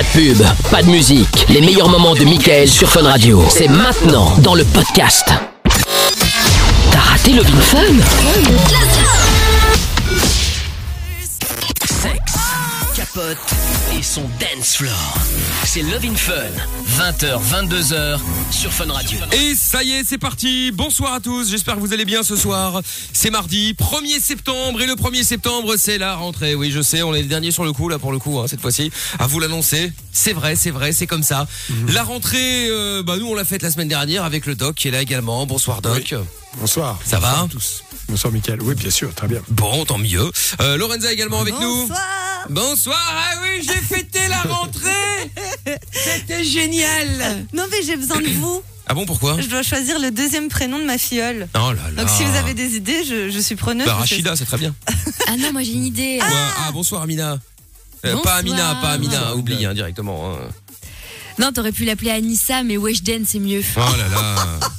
Pas de pub, pas de musique. Les meilleurs moments de Michael sur Fun Radio. C'est maintenant dans le podcast. T'as raté le Fun Sexe, capote et son dance floor. C'est Love Fun. 20h, 22h sur Fun Radio. Et ça y est, c'est parti. Bonsoir à tous. J'espère que vous allez bien ce soir. C'est mardi 1er septembre et le 1er septembre, c'est la rentrée. Oui, je sais, on est le dernier sur le coup là pour le coup hein, cette fois-ci. À vous l'annoncer. C'est vrai, c'est vrai, c'est comme ça. La rentrée, euh, bah nous on l'a faite la semaine dernière avec le Doc qui est là également. Bonsoir Doc. Bonsoir. Ça va Bonsoir à tous. Bonsoir Mickaël. Oui, bien sûr, très bien. Bon, tant mieux. Euh, Lorenza également avec nous. Bonsoir. Bonsoir. Ah oui, j'ai fêté la rentrée. C'était génial. Non mais j'ai besoin de vous. Ah bon, pourquoi? Je dois choisir le deuxième prénom de ma filleule. Oh là là. Donc si vous avez des idées, je, je suis preneuse. Bah, Rachida, c'est très bien. Ah non, moi j'ai une idée. Ouais, ah, bonsoir Amina. Euh, Bonsoir. pas Amina, pas Amina, Bonsoir. oublie hein, directement. hein. Non, t'aurais pu l'appeler Anissa, mais Weshden c'est mieux. Oh là là.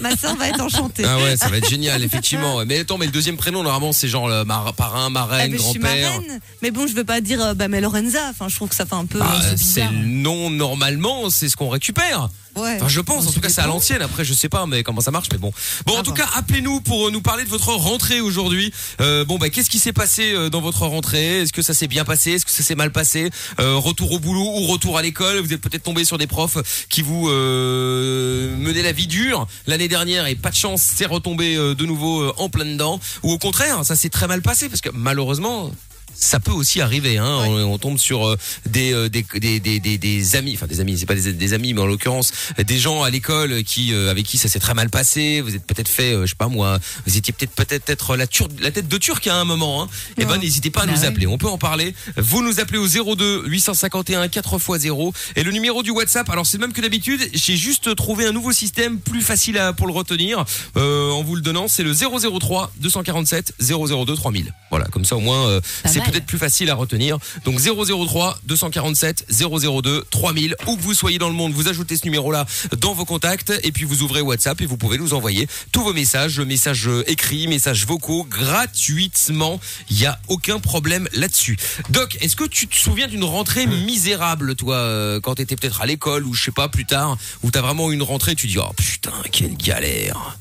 Ma soeur va être enchantée. Ah ouais, ça va être génial, effectivement. Mais attends, mais le deuxième prénom, normalement, c'est genre le mar- parrain, marraine, mais je suis grand-père. marraine. Mais bon, je veux pas dire euh, bah, mais Lorenza. Enfin, je trouve que ça fait un peu. Bah, euh, c'est nom normalement, c'est ce qu'on récupère. Ouais. Enfin, je pense, en tout cas, c'est à l'ancienne. Après, je sais pas, mais comment ça marche, mais bon. Bon, en Ah tout cas, appelez-nous pour euh, nous parler de votre rentrée aujourd'hui. Euh, bon, bah, qu'est-ce qui s'est passé euh, dans votre rentrée? Est-ce que ça s'est bien passé? Est-ce que ça s'est mal passé? Euh, Retour au boulot ou retour à l'école? Vous êtes peut-être tombé sur des profs qui vous euh, menaient la vie dure l'année dernière et pas de chance, c'est retombé euh, de nouveau euh, en plein dedans. Ou au contraire, ça s'est très mal passé parce que malheureusement. Ça peut aussi arriver, hein. On, on tombe sur euh, des, euh, des, des, des, des, amis, enfin des amis, c'est pas des, des amis, mais en l'occurrence des gens à l'école qui euh, avec qui ça s'est très mal passé. Vous êtes peut-être fait, euh, je sais pas moi, vous étiez peut-être peut-être être la, tur- la tête de Turc à un moment. Hein. Eh ben Ouais. n'hésitez pas à Bah nous appeler. On peut en parler. Vous nous appelez au 02 851 4x0 et le numéro du WhatsApp. Alors c'est même que d'habitude. J'ai juste trouvé un nouveau système plus facile à, pour le retenir euh, en vous le donnant. C'est le 003 247 002 3000. Voilà, comme ça au moins euh, c'est. Peut-être plus facile à retenir. Donc 003 247 002 3000. Où que vous soyez dans le monde, vous ajoutez ce numéro-là dans vos contacts et puis vous ouvrez WhatsApp et vous pouvez nous envoyer tous vos messages, messages écrits, messages vocaux gratuitement. Il n'y a aucun problème là-dessus. Doc, est-ce que tu te souviens d'une rentrée misérable, toi, euh, quand t'étais peut-être à l'école ou je sais pas plus tard, où t'as vraiment eu une rentrée, tu dis oh putain quelle galère.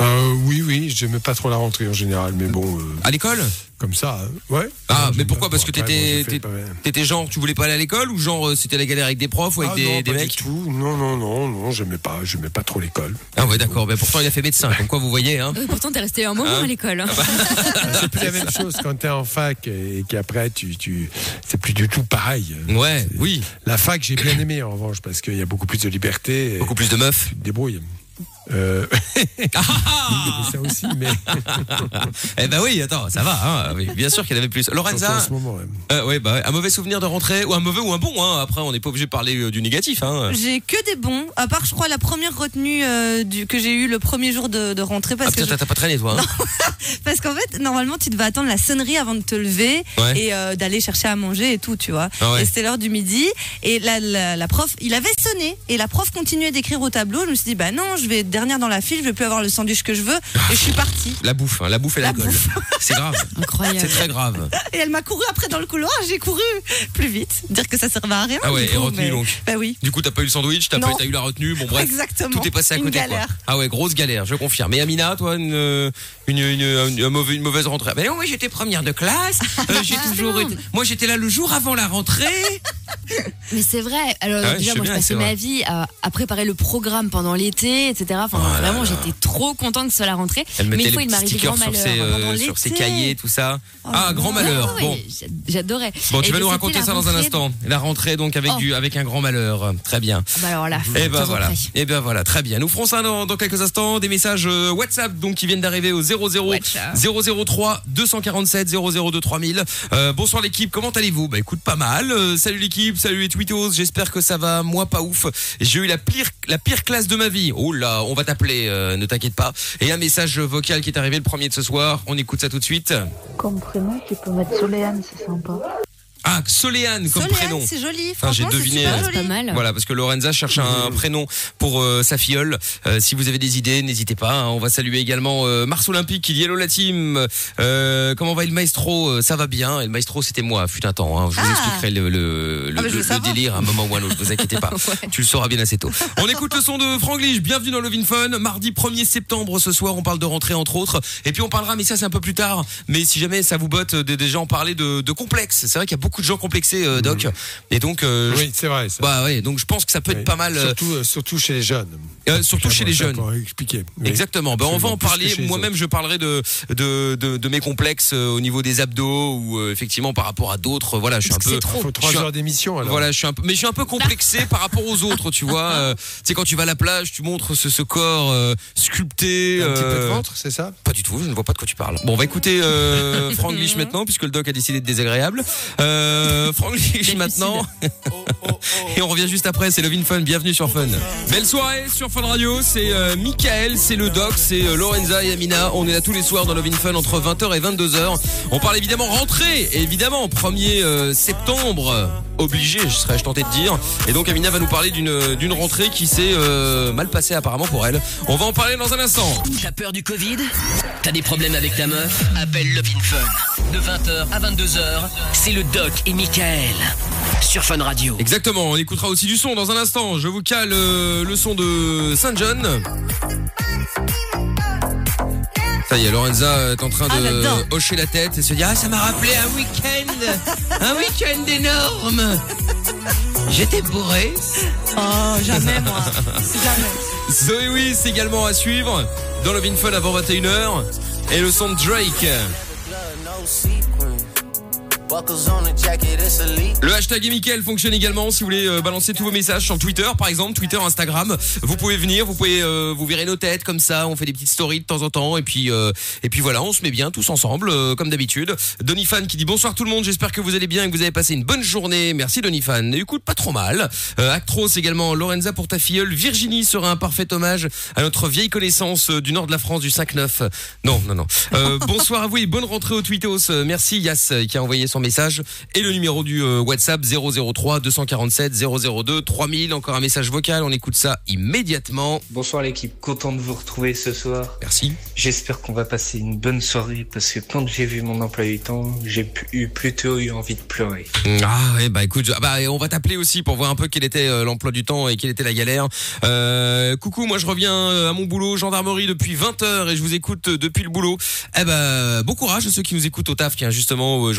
Euh, oui, oui, j'aimais pas trop la rentrée en général, mais bon, euh, À l'école comme ça, euh, ouais. Ah, mais pourquoi? Parce que t'étais- t'étais- genre tu voulais pas aller à l'école ou genre c'était la galère avec des profs ou avec Ah des, non, des pas mecs? du tout. Non, non, non, non, j'aimais pas, j'aimais pas trop l'école. Ah ouais d'accord, mais pourtant il a fait médecin, comme quoi vous voyez hein. Oui, pourtant t'es resté un moment Hein? à l'école. hein. C'est plus la même chose quand t'es en fac et qu'après tu, tu, c'est plus du tout pareil. Ouais, oui, La fac, j'ai bien aimé en revanche parce qu'il y a beaucoup plus de liberté. Beaucoup plus de meufs. débrouilles. Euh, Ah, ah ça aussi, mais eh ben oui, attends, ça va hein. Oui, bien sûr qu'il y en avait plus. en Lorenza, ce moment. ouais. euh, ouais, bah, un mauvais souvenir de rentrée ou un mauvais ou un bon hein. Après on n'est pas obligé de parler euh, du négatif hein. J'ai que des bons, à part je crois la première retenue euh, du, que j'ai eue le premier jour de, de rentrée Ah parce que putain, je- t'as pas traîné toi. hein. parce qu'en fait normalement tu devais attendre la sonnerie avant de te lever Ouais. et euh, d'aller chercher à manger et tout tu vois. Ah ouais. Et c'était l'heure du midi et la, la, la prof il avait sonné et la prof continuait d'écrire au tableau. Je me suis dit bah non je vais dernière dans la file, je vais plus avoir le sandwich que je veux et je suis partie. La bouffe, hein, la bouffe et La l'alcool. bouffe. C'est grave. Incroyable. C'est très grave. Et elle m'a couru après dans le couloir, j'ai couru plus vite. Dire que ça servait à rien. Ah ouais, du et retenue, mais- donc. Bah oui. Du coup, t'as pas eu le sandwich, t'as Non. pas t'as eu la retenue, bon bref. Exactement. Tout est passé à Une côté. galère. Quoi. Ah ouais, grosse galère, je confirme. Mais Amina, toi, une, euh, une, une, une, un mauvais- une mauvaise rentrée? Mais non, moi j'étais première de classe. euh, j'ai toujours été- Moi j'étais là le jour avant la rentrée. Mais c'est vrai. Alors Ah ouais, je déjà, sais moi, je bien, c'est passais vrai. ma vie à, à préparer le programme pendant l'été, etc. Enfin, Oh vraiment, j'étais trop contente que ce soit la rentrée. Elle Mais une fois, il stickers grand sur malheur. ses, euh, sur ses cahiers, tout ça. Oh ah, grand malheur. Bon. J'adorais. Bon, tu Et vas nous raconter ça dans un instant. La rentrée donc avec Oh. du avec un grand malheur. Très bien. Ah Bah alors là. Et ben temps voilà. Et ben voilà, très bien. Nous ferons ça dans, dans quelques instants. Des messages euh, WhatsApp donc qui viennent d'arriver au 00 WhatsApp. 003 247 002 3000. Euh, bonsoir l'équipe, comment allez-vous? Bah écoute pas mal. Euh, salut l'équipe, salut les tweetos. J'espère que ça va. Moi pas ouf. J'ai eu la pire la pire classe de ma vie. Oh là, on va t'appeler. euh, ne t'inquiète pas. Et un message vocal qui est arrivé le premier de ce soir. On écoute ça tout de suite. Comme tu peux mettre Soléane, c'est sympa. Ah, Soléane comme Soléane, prénom. c'est joli. Ah, j'ai Franchement, c'est deviné, super euh, joli. Pas mal. Voilà, parce que Lorenza cherche un prénom pour euh, sa filleule. Euh, si vous avez des idées, n'hésitez pas. hein. On va saluer également euh, Mars Olympique qui dit Hello la team. Euh, comment va le maestro? Euh, Ça va bien. Et le maestro, c'était moi, fut un temps. hein. Je vous Ah. expliquerai le, le, le- Ah, mais je veux le savoir. délire à un moment ou à un autre. Vous inquiétez pas. Tu le sauras bien assez tôt. On écoute le son de Franglish. Bienvenue dans Love in Fun. Mardi 1er septembre ce soir, on parle de rentrée entre autres. Et puis on parlera, mais ça c'est un peu plus tard. Mais si jamais ça vous botte de déjà en parler de, de complexe. C'est vrai qu'il y a beaucoup de gens complexés, euh, Doc. Et donc, euh, Oui, c'est vrai. Ça. bah ouais, donc je pense que ça peut être Oui. pas mal, euh, Surtout, euh, surtout chez les jeunes. euh, surtout chez les jeunes. expliquer. Oui. Exactement. Ben, on va en parler. Moi-même, je parlerai de de, de, de mes complexes au niveau des abdos ou euh, effectivement par rapport à d'autres. Voilà, je suis un peu. c'est trop. Il faut trois je suis un- heures d'émission alors. Voilà, je suis un peu, mais je suis un peu complexé par rapport aux autres, tu vois. Euh, tu sais, quand tu vas à la plage, tu montres ce, ce corps euh, sculpté. Un petit peu de ventre, c'est ça? Pas du tout, je ne vois pas de quoi tu parles. Bon, on va écouter euh, Franglish maintenant, puisque le doc a décidé de désagréable. Euh, Franglish maintenant. Et on revient juste après, c'est Levin Fun, bienvenue sur Fun. Belle soirée sur Fun Radio, c'est euh, Michael, c'est le doc, c'est euh, Lorenza et Amina. On est là tous les soirs dans Levin Fun entre 20h et 22h. On parle évidemment rentrée, évidemment, 1er euh, septembre, obligé, je serais tenté de dire. Et donc Amina va nous parler d'une d'une rentrée qui s'est euh, mal passée apparemment pour elle. On va en parler dans un instant. T'as peur du Covid? T'as des problèmes avec ta meuf? Appelle Love in Fun. De 20h à 22h, c'est le Doc et Michael. Sur Fun Radio. Exactement, on écoutera aussi du son dans un instant. Je vous cale euh, le son de Saint John. Ça y est, Lorenza est en train Ah, de hocher la tête et se dire Ah, ça m'a rappelé un week-end Un week-end énorme J'étais bourré Oh, jamais moi. jamais. Zoé Wiss également à suivre dans le Fun avant 21h et le son de Drake. OC Le hashtag Mickaël fonctionne également si vous voulez euh, balancer tous vos messages sur Twitter, par exemple, Twitter, Instagram. Vous pouvez venir, vous pouvez euh, vous verrez nos têtes comme ça, on fait des petites stories de temps en temps et puis euh, et puis voilà, on se met bien tous ensemble comme d'habitude. Donifan qui dit bonsoir tout le monde, j'espère que vous allez bien et que vous avez passé une bonne journée. Merci Donifan. Écoute pas trop mal. Actros également, Lorenza pour ta filleule, Virginie sera un parfait hommage à notre vieille connaissance du nord de la France du 5-9. Non, non, non. Bonsoir à vous et bonne rentrée au Twittos. Euh, Merci euh, qui a envoyé son message et le numéro du euh, WhatsApp 003 247 002 3000. Encore un message vocal, on écoute ça immédiatement. Bonsoir l'équipe, content de vous retrouver ce soir. Merci. J'espère qu'on va passer une bonne soirée parce que quand j'ai vu mon emploi du temps, j'ai eu plutôt eu envie de pleurer. Ah ouais bah écoute, ah bah, on va t'appeler aussi pour voir un peu quel était euh, l'emploi du temps et quelle était la galère. Euh, coucou, moi je reviens à mon boulot gendarmerie depuis 20 heures et je vous écoute depuis le boulot. Eh ben bon courage à ceux qui nous écoutent au taf, qui justement euh,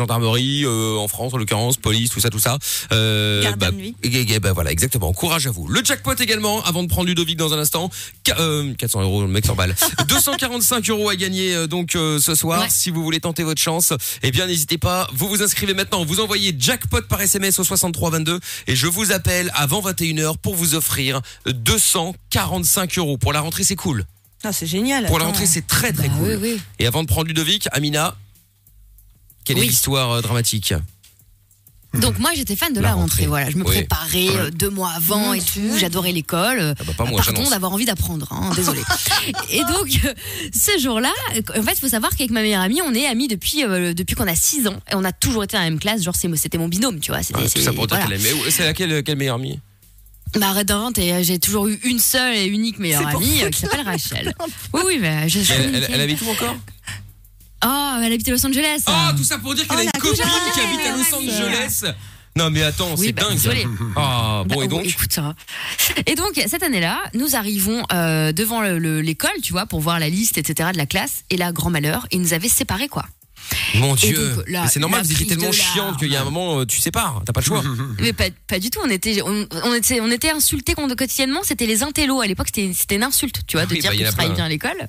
euh, en France en l'occurrence, police, tout ça, tout ça. Euh, Garde bah, nuit. et- et- bah voilà, exactement. Courage à vous. Le jackpot également, avant de prendre Ludovic dans un instant. Qu- euh, 400 euros, le mec s'emballe. 245 euros à gagner euh, donc ce soir. Ouais. Si vous voulez tenter votre chance, eh bien n'hésitez pas. Vous vous inscrivez maintenant. Vous envoyez jackpot par SMS au 6322 et je vous appelle avant 21h pour vous offrir 245 euros. Pour la rentrée, c'est cool. Ah, c'est génial. Pour la rentrée, c'est très très Bah cool. oui, oui. Et avant de prendre Ludovic, Amina, quelle est Oui. l'histoire euh, dramatique Donc moi j'étais fan de La la, rentrée. rentrée. Voilà, je me Oui. préparais euh, deux mois avant et tout. J'adorais l'école. Euh, Ah bah, pas moi, Pardon d'avoir envie d'apprendre. Hein, désolé. et donc euh, ce jour-là, euh, en fait, il faut savoir qu'avec ma meilleure amie, on est amis depuis euh, depuis qu'on a 6 ans et on a toujours été dans la même classe. Genre c'était mon binôme, tu vois. C'était Ah, ça pour dire voilà. qu'elle aime. Mais C'est laquelle quelle meilleure amie Bah arrête d'inventer. euh, J'ai toujours eu une seule et unique meilleure amie euh, qui s'appelle Rachel. Oui oui, mais je, je elle, elle, elle habite où encore Oh, elle habite à Los Angeles. Ah, tout ça pour dire qu'elle Oh, a une la copine qui habite à Los Angeles. Non mais attends, Oui, c'est bah, dingue. désolé. Ah bon Bah, et donc écoute, hein. Et donc cette année-là, nous arrivons euh, devant le- le- l'école, tu vois, pour voir la liste, etc. de la classe. Et là, grand malheur, ils nous avaient séparés, quoi. Mon Dieu. c'est normal, vous étiez tellement chiante qu'il y a un moment euh, tu sépares, t'as pas le choix. Mais pas, pas du tout. On était, on, on était, on était insultés quotidiennement. C'était les intellos. À l'époque, c'était, une insulte, tu vois, de Oui, dire bah, que tu travailles bien à l'école.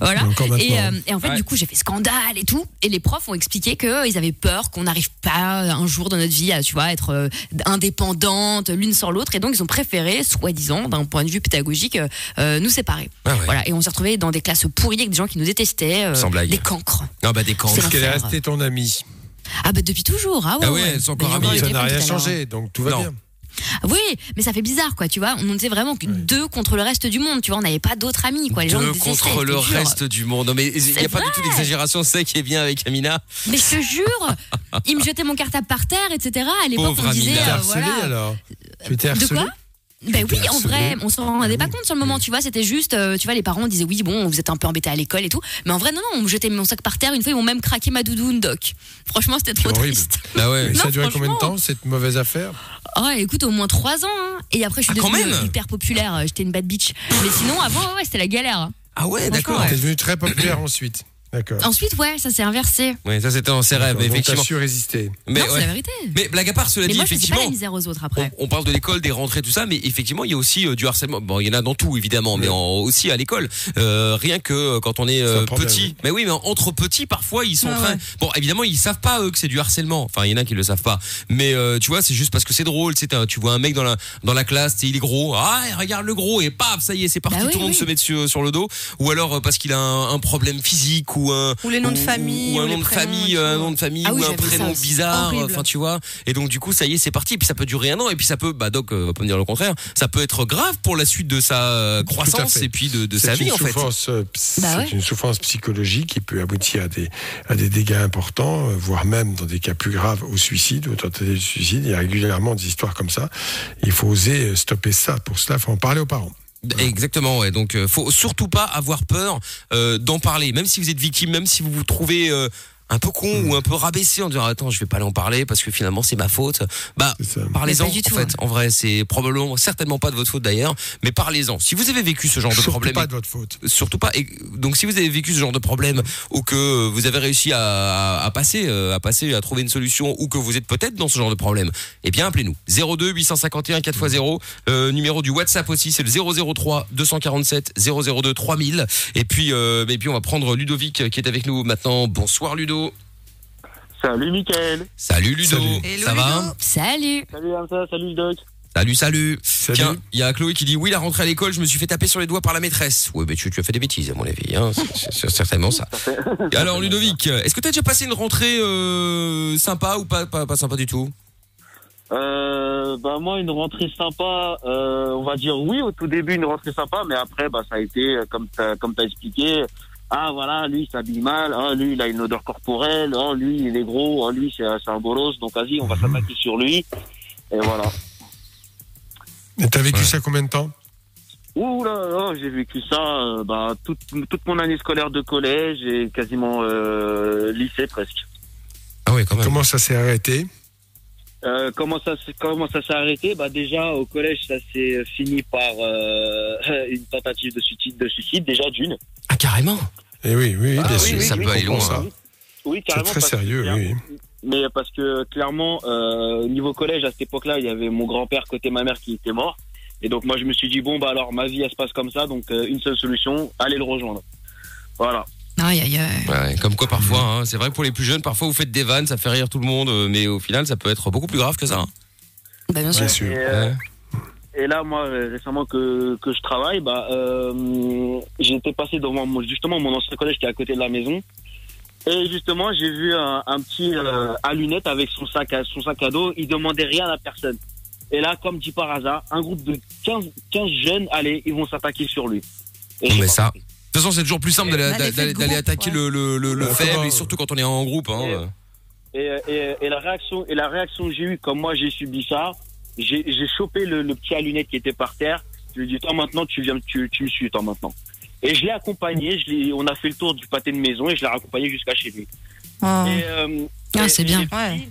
Voilà. Et, euh, et en fait, Ouais. du coup, j'ai fait scandale et tout. Et les profs ont expliqué qu'ils avaient peur qu'on n'arrive pas un jour dans notre vie à, tu vois, être euh, indépendante l'une sans l'autre. Et donc, ils ont préféré, soi-disant, d'un point de vue pédagogique, euh, euh, nous séparer. Ah ouais. Voilà. Et on s'est retrouvés dans des classes pourries avec des gens qui nous détestaient, euh, Sans blague. des cancres. Non bah des camps. Qu'elle est restée ton amie. Ah bah depuis toujours. Ah ouais. Ah ouais, elles sont encore amies. Ça n'a rien changé, donc tout va Non. bien. Oui, mais ça fait bizarre, quoi, tu vois. On était vraiment que deux contre le reste du monde, tu vois. On n'avait pas d'autres amis, quoi. Les gens Deux détestaient, contre le reste du monde. Non, mais il n'y a pas du tout d'exagération, c'est qui est bien avec Amina. Mais je te jure, ils me jetaient mon cartable par terre, etc. À l'époque, on disait, euh, voilà. alors? Tu étais De harcelé quoi ben oui, en vrai, on s'en rendait Ah pas compte sur le moment, tu vois, c'était juste, euh, tu vois, les parents disaient oui, bon, vous êtes un peu embêtés à l'école et tout, mais en vrai, non, non, on me jetait mon sac par terre, une fois, ils m'ont même craqué ma doudoune, doc. Franchement, c'était trop triste. Ah ouais. Ça a duré combien de temps cette mauvaise affaire? Oh, écoute, au moins trois ans, hein. et après, je suis Ah, devenue euh, hyper populaire, euh, j'étais une bad bitch. Mais sinon, avant, ouais, c'était la galère. hein. Ah ouais, d'accord. T'es devenu très populaire ensuite. D'accord. Ensuite, ouais, ça s'est inversé. Oui, ça c'était dans ses rêves, effectivement. su résister. Mais, non, c'est la vérité. mais blague à part, cela Mais dit, moi, je pas effectivement. la misère aux autres On, après. on parle de l'école, des rentrées, tout ça, mais effectivement, il y a aussi euh, du harcèlement. Bon, il y en a dans tout, évidemment, mais en- aussi à l'école. Euh, rien que euh, quand on est euh, petit. Mais oui, mais entre petits, parfois, ils sont Ah très. ouais. Bon, évidemment, ils savent pas eux que c'est du harcèlement. Enfin, il y en a qui le savent pas. Mais euh, tu vois, c'est juste parce que c'est drôle. Tu vois un mec dans la dans la classe, il est gros. Ah, regarde le gros et paf, ça y est, c'est parti. Bah oui, tout le monde se met dessus sur le dos. Ou alors euh, parce qu'il a un, un problème physique ou un Ou les noms de famille, ou un ou les nom de prénoms, famille, tu un nom de famille Ah oui, ou un ça prénom bizarre. Enfin, tu vois. Et donc du coup, ça y est, c'est parti. Et puis ça peut durer un an. Et puis ça peut, bah Doc euh, va pas me dire le contraire. Ça peut être grave pour la suite de sa euh, croissance et puis de, sa vie en fait. euh, Bah ouais. C'est une souffrance psychologique qui peut aboutir à des, à des dégâts importants, euh, voire même dans des cas plus graves au suicide, au tentative de suicide. Il y a régulièrement des histoires comme ça. Il faut oser euh, stopper ça. Pour cela, il faut en parler aux parents. Exactement. Ouais. Donc euh, faut surtout pas avoir peur euh, d'en parler, même si vous êtes victime, même si vous vous trouvez euh, un peu con Mm. ou un peu rabaissé en disant attends je vais pas aller en parler parce que finalement c'est ma faute bah parlez-en en tout, fait hein. en vrai c'est probablement certainement pas de votre faute d'ailleurs mais parlez-en si vous avez vécu ce genre de Surtout problème pas de votre faute. surtout pas. Et donc si vous avez vécu ce genre de problème ou que vous avez réussi à, à, à passer, euh, à passer, à trouver une solution ou que vous êtes peut-être dans ce genre de problème, eh bien appelez-nous 02 851 4x0. Euh, numéro du WhatsApp aussi, c'est le 003 247 002 3000. Et puis, euh, et puis on va prendre Ludovic euh, qui est avec nous maintenant. Bonsoir Ludo. Salut Mickaël. Salut Ludo. Salut. Hello, Ça va. Salut. Salut Hamza, salut le doc. Salut, salut. Salut. Tiens, il y a Chloé qui dit oui, la rentrée à l'école, je me suis fait taper sur les doigts par la maîtresse. Oui, mais tu, tu as fait des bêtises à mon avis. Hein. C'est- certainement ça. Alors Ludovic, est-ce que tu as déjà passé une rentrée euh, sympa ou pas, pas, pas sympa du tout? Euh, bah moi une rentrée sympa, euh, on va dire oui au tout début une rentrée sympa, mais après bah ça a été comme t'as comme t'as expliqué. Ah voilà, lui il s'habille mal, ah, lui il a une odeur corporelle, ah, lui il est gros, ah, lui c'est c'est un bolos, donc vas-y on va s'attaquer sur lui. Et voilà. Et t'as vécu Ouais. ça combien de temps? Ouh là là, j'ai vécu ça euh, bah, toute, toute mon année scolaire de collège et quasiment euh, lycée presque. Ah oui, quand même. Comment ça s'est arrêté? Euh, comment ça s'est- comment ça s'est arrêté? Bah déjà au collège ça s'est fini par euh, une tentative de suicide de suicide déjà d'une. Ah carrément? Eh oui, oui, Ah, bien oui, sûr. oui, ça oui, peut aller loin. ça. Oui C'est carrément. très que- sérieux, oui. Mais parce que clairement euh, au niveau collège à cette époque-là il y avait mon grand-père côté ma mère qui était mort et donc moi je me suis dit bon bah alors ma vie elle se passe comme ça donc euh, une seule solution aller le rejoindre. Voilà. Aïe, aïe, aïe. Ouais, comme quoi parfois, hein, c'est vrai que pour les plus jeunes, parfois vous faites des vannes, ça fait rire tout le monde, euh, mais au final ça peut être beaucoup plus grave que ça. hein. Bah, bien sûr. Bien sûr. Et, euh, Ouais. Et là, moi, euh, récemment que, que je travaille, bah, euh, été passé devant mon, justement mon ancien collège qui est à côté de la maison. Et justement, j'ai vu un, un petit euh, à lunettes avec son sac à, son sac à dos. Il demandait rien à personne. Et là, comme dit par hasard, un groupe de 15, 15 jeunes, allez, ils vont s'attaquer sur lui. Et mais ça- compris. De toute façon, c'est toujours plus simple d'aller, attaquer ouais. le, le, le, le faible comment- et surtout quand on est en groupe. Hein, Et-. Et, et, et la réaction, et la réaction que j'ai eue, comme moi j'ai subi ça, j'ai chopé le, le petit à lunettes qui était par terre. Je lui ai dit, toi maintenant, tu viens, tu, tu me suis, toi maintenant. Et je l'ai accompagné, je on a fait le tour du pâté de maison et je l'ai accompagné jusqu'à chez lui. Oh. Et, euh, Ah, c'est bien. les petits- Ouais.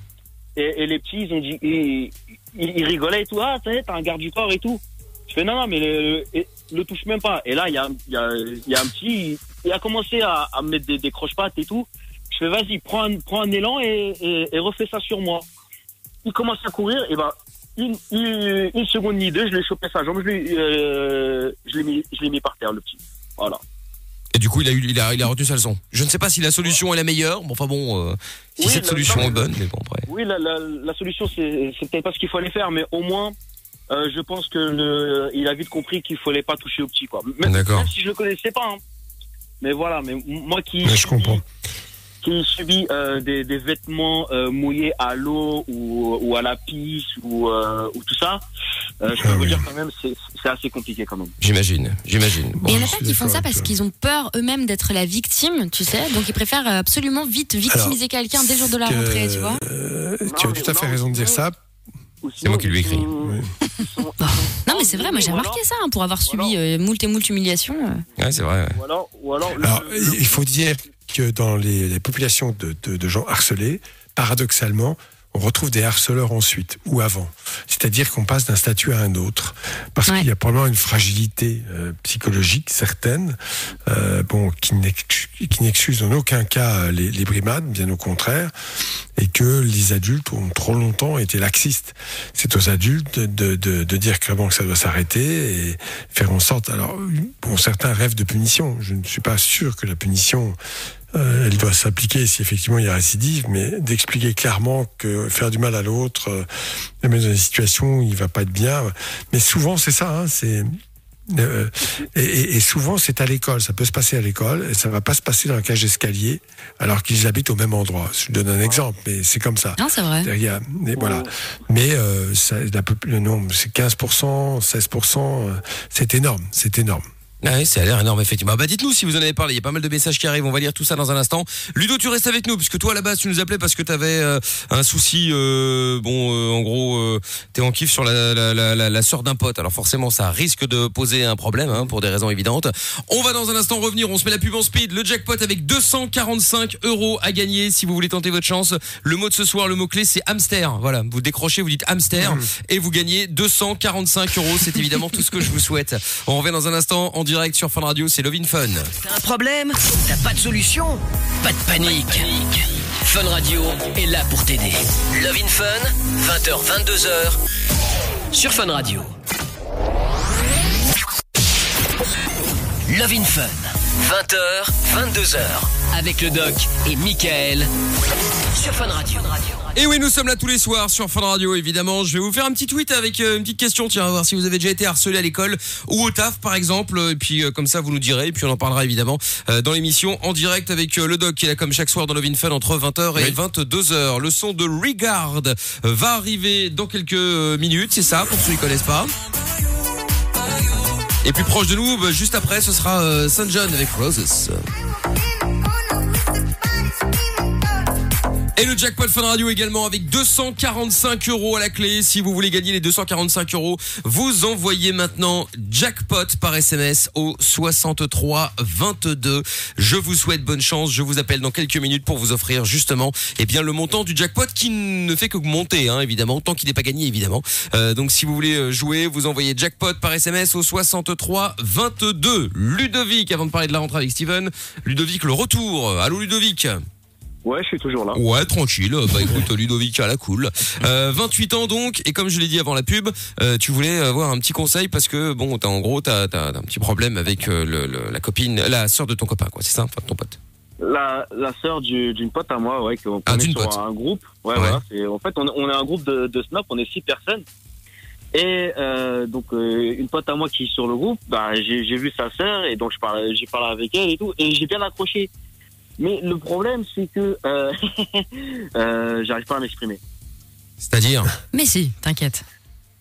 Et, et les petits, ils ont dit, ils, ils- ils rigolaient et tout, ah, t'as t'as un garde du corps et tout. Je fais, non, non, mais le, le, le touche même pas. Et là, il y a, y, a, y a un petit, il, a commencé à, à me mettre des, des croche-pattes et tout. Je fais, vas-y, prends un, prends un élan et, et, et refais ça sur moi. Il commence à courir, et ben, une, une, une seconde ni deux, je l'ai chopé sa jambe, je l'ai, euh, je l'ai mis, je l'ai mis par terre, le petit. Voilà. Et du coup, il a, eu, il, a, il a retenu sa leçon. Je ne sais pas si la solution est la meilleure. Bon, enfin bon, euh, si Oui, cette la- solution non, est bonne, mais bon après. Oui, la, la, la solution, c'est c'est peut-être pas ce qu'il fallait faire, mais au moins, euh, je pense que le, il a vite compris qu'il fallait pas toucher au petit, quoi. Même, D'accord. même si je le connaissais pas. hein. Mais voilà, mais moi qui Ouais, je comprends. qui subit euh, des, des vêtements euh, mouillés à l'eau ou, ou à la pisse ou, euh, ou tout ça, euh, je peux Ah vous oui. dire quand même, c'est c'est assez compliqué quand même. J'imagine, j'imagine. Il y en a suis qui font ça parce qu'ils ont peur eux-mêmes d'être la victime, tu sais. Donc ils préfèrent euh, absolument vite victimiser quelqu'un dès le jour de la rentrée, tu vois. euh, Non, tu as mais tout à fait non, raison de dire non. ça. C'est moi qui lui ai écrit. Sont- Non, mais c'est vrai, moi j'ai remarqué ça, hein, pour avoir subi euh, moult et moult humiliations. euh. Ouais, c'est vrai. ouais. Ou alors, ou alors, le- Alors, le- il faut dire que dans les, les populations de, de- de gens harcelés, paradoxalement, on retrouve des harceleurs ensuite ou avant. C'est-à-dire qu'on passe d'un statut à un autre. Parce Ouais. qu'il y a probablement une fragilité euh, psychologique certaine, euh, bon, qui n'ex- qui n'excuse en aucun cas euh, les, les brimades, bien au contraire, et que les adultes ont trop longtemps été laxistes. C'est aux adultes de, de, de dire clairement que ça doit s'arrêter et faire en sorte. Alors, bon, certains rêvent de punition. Je ne suis pas sûr que la punition euh, elle doit s'appliquer si effectivement il y a récidive, mais d'expliquer clairement que faire du mal à l'autre, euh, mettre dans des situations où il va pas être bien. Mais souvent c'est ça, hein, c'est euh, et, et- souvent c'est à l'école, ça peut se passer à l'école, et ça va pas se passer dans la cage d'escalier, alors qu'ils habitent au même endroit. Je donne un exemple, mais c'est comme ça. Non, c'est vrai. Mais voilà. Mais euh, ça, la le nombre, c'est 15%, 16%, euh, c'est énorme, c'est énorme. Ah oui, ça a l'air énorme, effectivement. Bah, dites-nous si vous en avez parlé. Il y a pas mal de messages qui arrivent. On va lire tout ça dans un instant. Ludo, tu restes avec nous, puisque toi, à la base, tu nous appelais parce que tu avais un souci, euh, bon, euh, en gros, euh, t'es en kiff sur la, la, la, la, la sœur d'un pote. Alors forcément, ça risque de poser un problème, hein, pour des raisons évidentes. On va dans un instant revenir. On se met la pub en speed. Le jackpot avec 245 euros à gagner si vous voulez tenter votre chance. Le mot de ce soir, le mot-clé, c'est hamster. Voilà. Vous décrochez, vous dites hamster et vous gagnez 245 euros. C'est évidemment tout ce que je vous souhaite. On revient dans un instant en direct sur Fun Radio. C'est Lovin Fun. T'as un problème T'as pas de solution Pas de panique. Fun Radio est là pour t'aider. Love in Fun, 20h, 22h, sur Fun Radio. Love in Fun, 20h, 22h, avec le doc et Michael, sur Fun Radio. Et oui, nous sommes là tous les soirs sur Fun Radio, évidemment. Je vais vous faire un petit tweet avec euh, une petite question. Tiens, on va voir si vous avez déjà été harcelé à l'école ou au taf, par exemple. Et puis, euh, comme ça, vous nous direz. Et puis, on en parlera évidemment euh, dans l'émission en direct avec le doc qui est là comme chaque soir dans Love Fun entre 20h et 22h. Le son de Regard va arriver dans quelques minutes, c'est ça, pour ceux qui connaissent pas. Et plus proche de nous, bah, juste après, ce sera Saint John avec Roses. Et le jackpot Fun Radio également avec 245 euros à la clé. Si vous voulez gagner les 245 euros, vous envoyez maintenant jackpot par SMS au 63 22. Je vous souhaite bonne chance. Je vous appelle dans quelques minutes pour vous offrir justement, eh bien, le montant du jackpot qui ne fait que monter, hein, évidemment, tant qu'il n'est pas gagné, évidemment. Euh, donc, si vous voulez euh, jouer, vous envoyez jackpot par SMS au 63 22. Ludovic, avant de parler de la rentrée avec Steven, Ludovic, le retour. Allô, Ludovic. Ouais, je suis toujours là. Ouais, tranquille. Bah écoute, Ludovic à la cool. Euh, 28 ans donc, et comme je l'ai dit avant la pub, euh, tu voulais avoir un petit conseil parce que bon, t'as en gros, t'as t'as un petit problème avec euh, le, le- la copine, la sœur de ton copain, quoi. C'est ça, enfin de ton pote. La, la sœur du- d'une pote à moi, ouais, qu'on Ah, sur pote. un groupe. Ouais, Ouais. voilà. En fait, on, on est un groupe de, de Snap, on est six personnes. Et euh, donc, euh, une pote à moi qui est sur le groupe, bah, j'ai vu sa sœur et donc je j'ai parlé avec elle et tout, et j'ai bien accroché. Mais le problème, c'est que euh, euh, j'arrive pas à m'exprimer. C'est-à-dire Mais si, t'inquiète.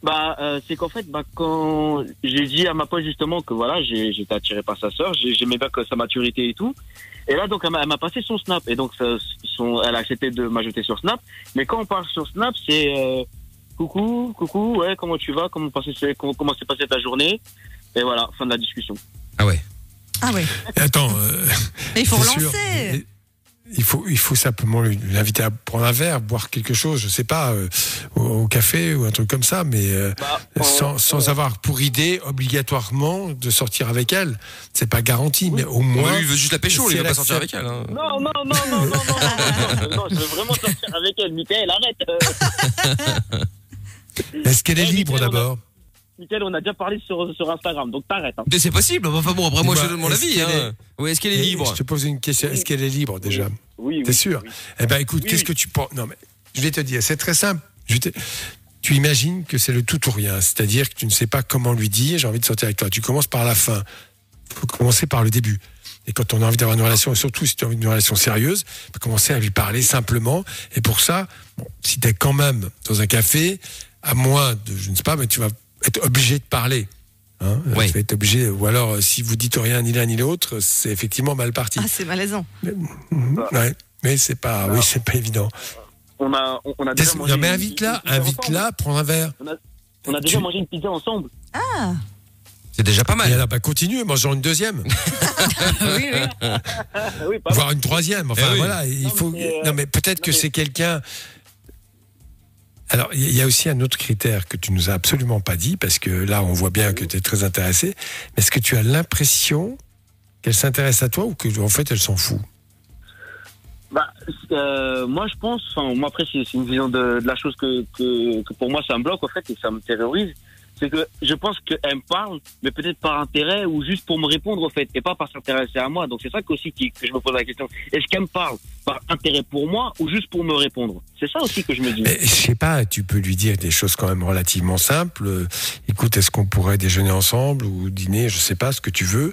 Bah, euh, c'est qu'en fait, bah, quand j'ai dit à ma pote justement que voilà, j'ai- j'étais attiré par sa sœur, j'ai- j'aimais bien que sa maturité et tout. Et là, donc, elle m'a elle m'a passé son Snap. Et donc, ça- son, elle a accepté de m'ajouter sur Snap. Mais quand on parle sur Snap, c'est euh, coucou, coucou, ouais, comment tu vas, comment comment s'est passée ta journée? Et voilà, fin de la discussion. Ah ouais. Ah. Et Attends, euh, Mais il faut sûr, relancer. et- il faut, il faut simplement l'inviter à prendre un verre, boire quelque chose, je sais pas, euh, au, au café ou un truc comme ça, mais euh, Bah, sans, sans avoir pour idée obligatoirement de sortir avec elle. C'est pas garanti, mais au moins. lui, il veut juste la pécho, il veut pas sortir avec elle. hein. Non, non, non, non, non, non, non, non, non, je veux vraiment sortir avec elle. Michael, arrête. Est-ce qu'elle est Ouais, libre d'abord? Michael, on a déjà parlé sur, sur Instagram, donc t'arrêtes. Hein. Mais C'est possible. Enfin bon, après moi, je Bah, donne mon est-ce avis. Hein. Oui, est-ce qu'elle est Et libre Je te pose une question. Est-ce qu'elle est libre déjà Oui, oui. T'es sûr oui. Eh ben écoute, Oui, qu'est-ce que tu penses? Non mais je vais te dire, c'est très simple. Je vais te- Tu imagines que c'est le tout ou rien, c'est-à-dire que tu ne sais pas comment lui dire j'ai envie de sortir avec toi. Tu commences par la fin. Il faut commencer par le début. Et quand on a envie d'avoir une relation, surtout si tu as envie d'une relation sérieuse, bah, commencer à lui parler simplement. Et pour ça, bon, si tu es quand même dans un café, à moins de, je ne sais pas, mais tu vas être obligé de parler. Hein, Oui. Vas être obligé, ou alors euh, si vous dites rien ni l'un ni l'autre, c'est effectivement mal parti. Ah, c'est malaisant. Mhm, ouais. Mais c'est pas, oui, c'est pas évident. On a, on, a déjà mangé Non, mais invite-la, invite-la, prends un verre. On a, on a déjà Tu- mangé une pizza ensemble. Ah, C'est déjà pas Et mal. alors, bah, continue, mangeons une deuxième, oui, oui. Oui, pas voire une troisième. Enfin, Eh oui. voilà, il Non, faut. mais euh, Non, mais peut-être que non, mais- c'est quelqu'un. Alors, il y a aussi un autre critère que tu nous as absolument pas dit, parce que là, on voit bien que tu es très intéressé. Mais est-ce que tu as l'impression qu'elle s'intéresse à toi ou que, en fait, elle s'en fout Bah, euh, moi, je pense, enfin, moi, après, c'est une vision de, de la chose que, que, que pour moi, ça me bloque, en fait, et ça me terrorise. C'est que je pense qu'elle me parle, mais peut-être par intérêt ou juste pour me répondre, en fait, et pas par s'intéresser à moi. Donc, c'est ça que aussi que je me pose la question. Est-ce qu'elle me parle par intérêt pour moi ou juste pour me répondre? C'est ça aussi que je me dis. Mais, Je sais pas, tu peux lui dire des choses quand même relativement simples. Euh, écoute, est-ce qu'on pourrait déjeuner ensemble ou dîner? Je sais pas, ce que tu veux.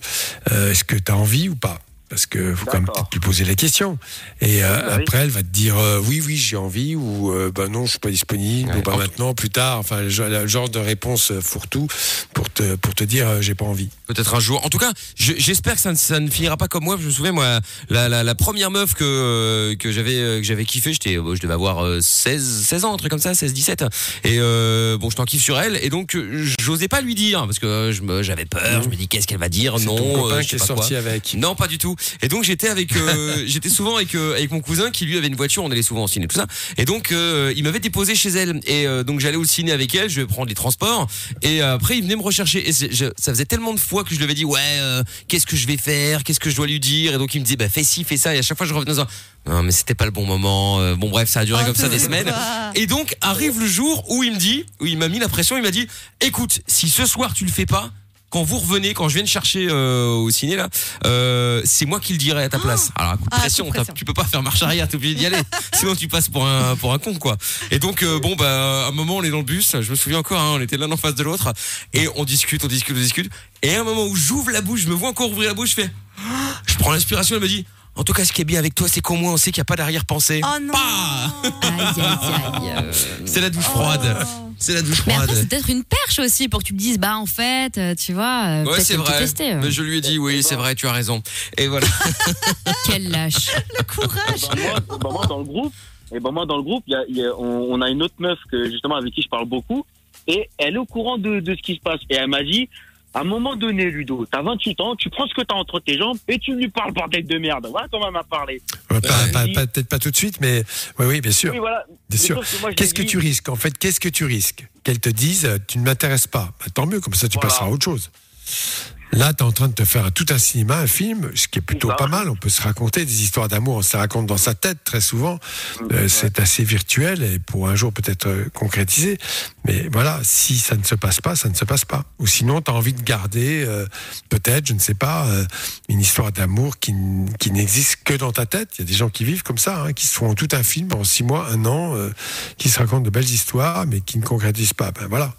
Euh, est-ce que tu as envie ou pas? Parce que faut quand même lui poser les questions. Et euh, Oui, après, elle va te dire euh, oui, oui, j'ai envie ou euh, bah non, je suis pas disponible Ouais. ou pas maintenant, plus tard. Enfin, le, genre- de réponse euh, fourre-tout pour te pour te dire j'ai pas envie. Peut-être un jour. En tout cas, je- j'espère que ça ne, ça ne finira pas comme moi. Je me souviens, moi, la, la, la première meuf que, euh, que j'avais euh, que j'avais kiffé, j'étais, euh, je devais avoir euh, 16, 16 ans, un truc comme ça, 16, 17. Et euh, bon, je t'en kiffe sur elle. Et donc, j'osais pas lui dire parce que j'avais peur. Je me dis, qu'est-ce qu'elle va dire? Non, ton copain je qui sais est pas sorti quoi. avec. Non, pas du tout. Et donc j'étais avec, euh, j'étais souvent avec avec mon cousin qui lui avait une voiture. On allait souvent au ciné, tout ça. Et donc euh, il m'avait déposé chez elle. Et donc j'allais au ciné avec elle. Je vais prendre les transports. Et après il venait me rechercher. Et je- ça faisait tellement de fois que je lui avais dit ouais, euh, qu'est-ce que je vais faire, qu'est-ce que je dois lui dire? Et donc il me disait bah fais ci, fais ça. Et à chaque fois je revenais dans un non mais c'était pas le bon moment. Euh, bon bref, ça a duré comme ça des semaines. pas. Et donc arrive le jour où il me dit, où il m'a mis la pression. Il m'a dit écoute, si ce soir tu le fais pas quand vous revenez, quand je viens de chercher euh, au ciné là, euh, c'est moi qui le dirai à ta place. Alors coup de Ah, pression, coup de pression. tu peux pas faire marche arrière, t'es obligé d'y aller. Sinon tu passes pour un pour un con quoi. Et donc euh, bon bah à un moment on est dans le bus, je me souviens encore, hein, on était l'un en face de l'autre et on discute, on discute, on discute. Et à un moment où j'ouvre la bouche, je me vois encore ouvrir la bouche, je fais, je prends l'inspiration, elle me dit. En tout cas, ce qui est bien avec toi, c'est qu'au moins on sait qu'il n'y a pas d'arrière-pensée. Oh non. C'est la douche froide. Oh. C'est la douche Mais froide. après, c'est peut-être une perche aussi pour que tu me dises, bah en fait, euh, tu vois, euh, Ouais, peut-être c'est que vrai. euh. Mais je lui ai dit, oui, c'est vrai, tu as raison. Et voilà. Quel lâche. Courage Bah, moi, bah, moi, dans le groupe, et ben moi dans le groupe, il y a, il y a- on, on a une autre meuf que justement avec qui je parle beaucoup, et elle est au courant de, de ce qui se passe. Et elle m'a dit, à un moment donné, Ludo, t'as 28 ans, tu prends ce que t'as entre tes jambes et tu lui parles bordel de merde. Voilà comment elle m'a parlé. Ouais, pas- Ouais. pas- pas- Peut-être pas tout de suite, mais oui, oui, bien sûr. Oui, voilà. Bien sûr. Qu'est-ce que dit, tu risques En fait, qu'est-ce que tu risques? Qu'elle te dise, euh, tu ne m'intéresses pas. Bah, tant mieux, comme ça tu Voilà. passeras à autre chose. Là, tu es en train de te faire tout un cinéma, un film, ce qui est plutôt Ça. pas mal. On peut se raconter des histoires d'amour, on se raconte dans sa tête très souvent. Euh, Ouais. C'est assez virtuel et pour un jour peut-être euh, concrétiser. Mais voilà, si ça ne se passe pas, ça ne se passe pas. Ou sinon, tu as envie de garder, euh, peut-être, je ne sais pas, euh, une histoire d'amour qui, qui n'existe que dans ta tête. Il y a des gens qui vivent comme ça, hein, qui se font tout un film en six mois, un an, euh, qui se racontent de belles histoires, mais qui ne concrétisent pas. Ben voilà.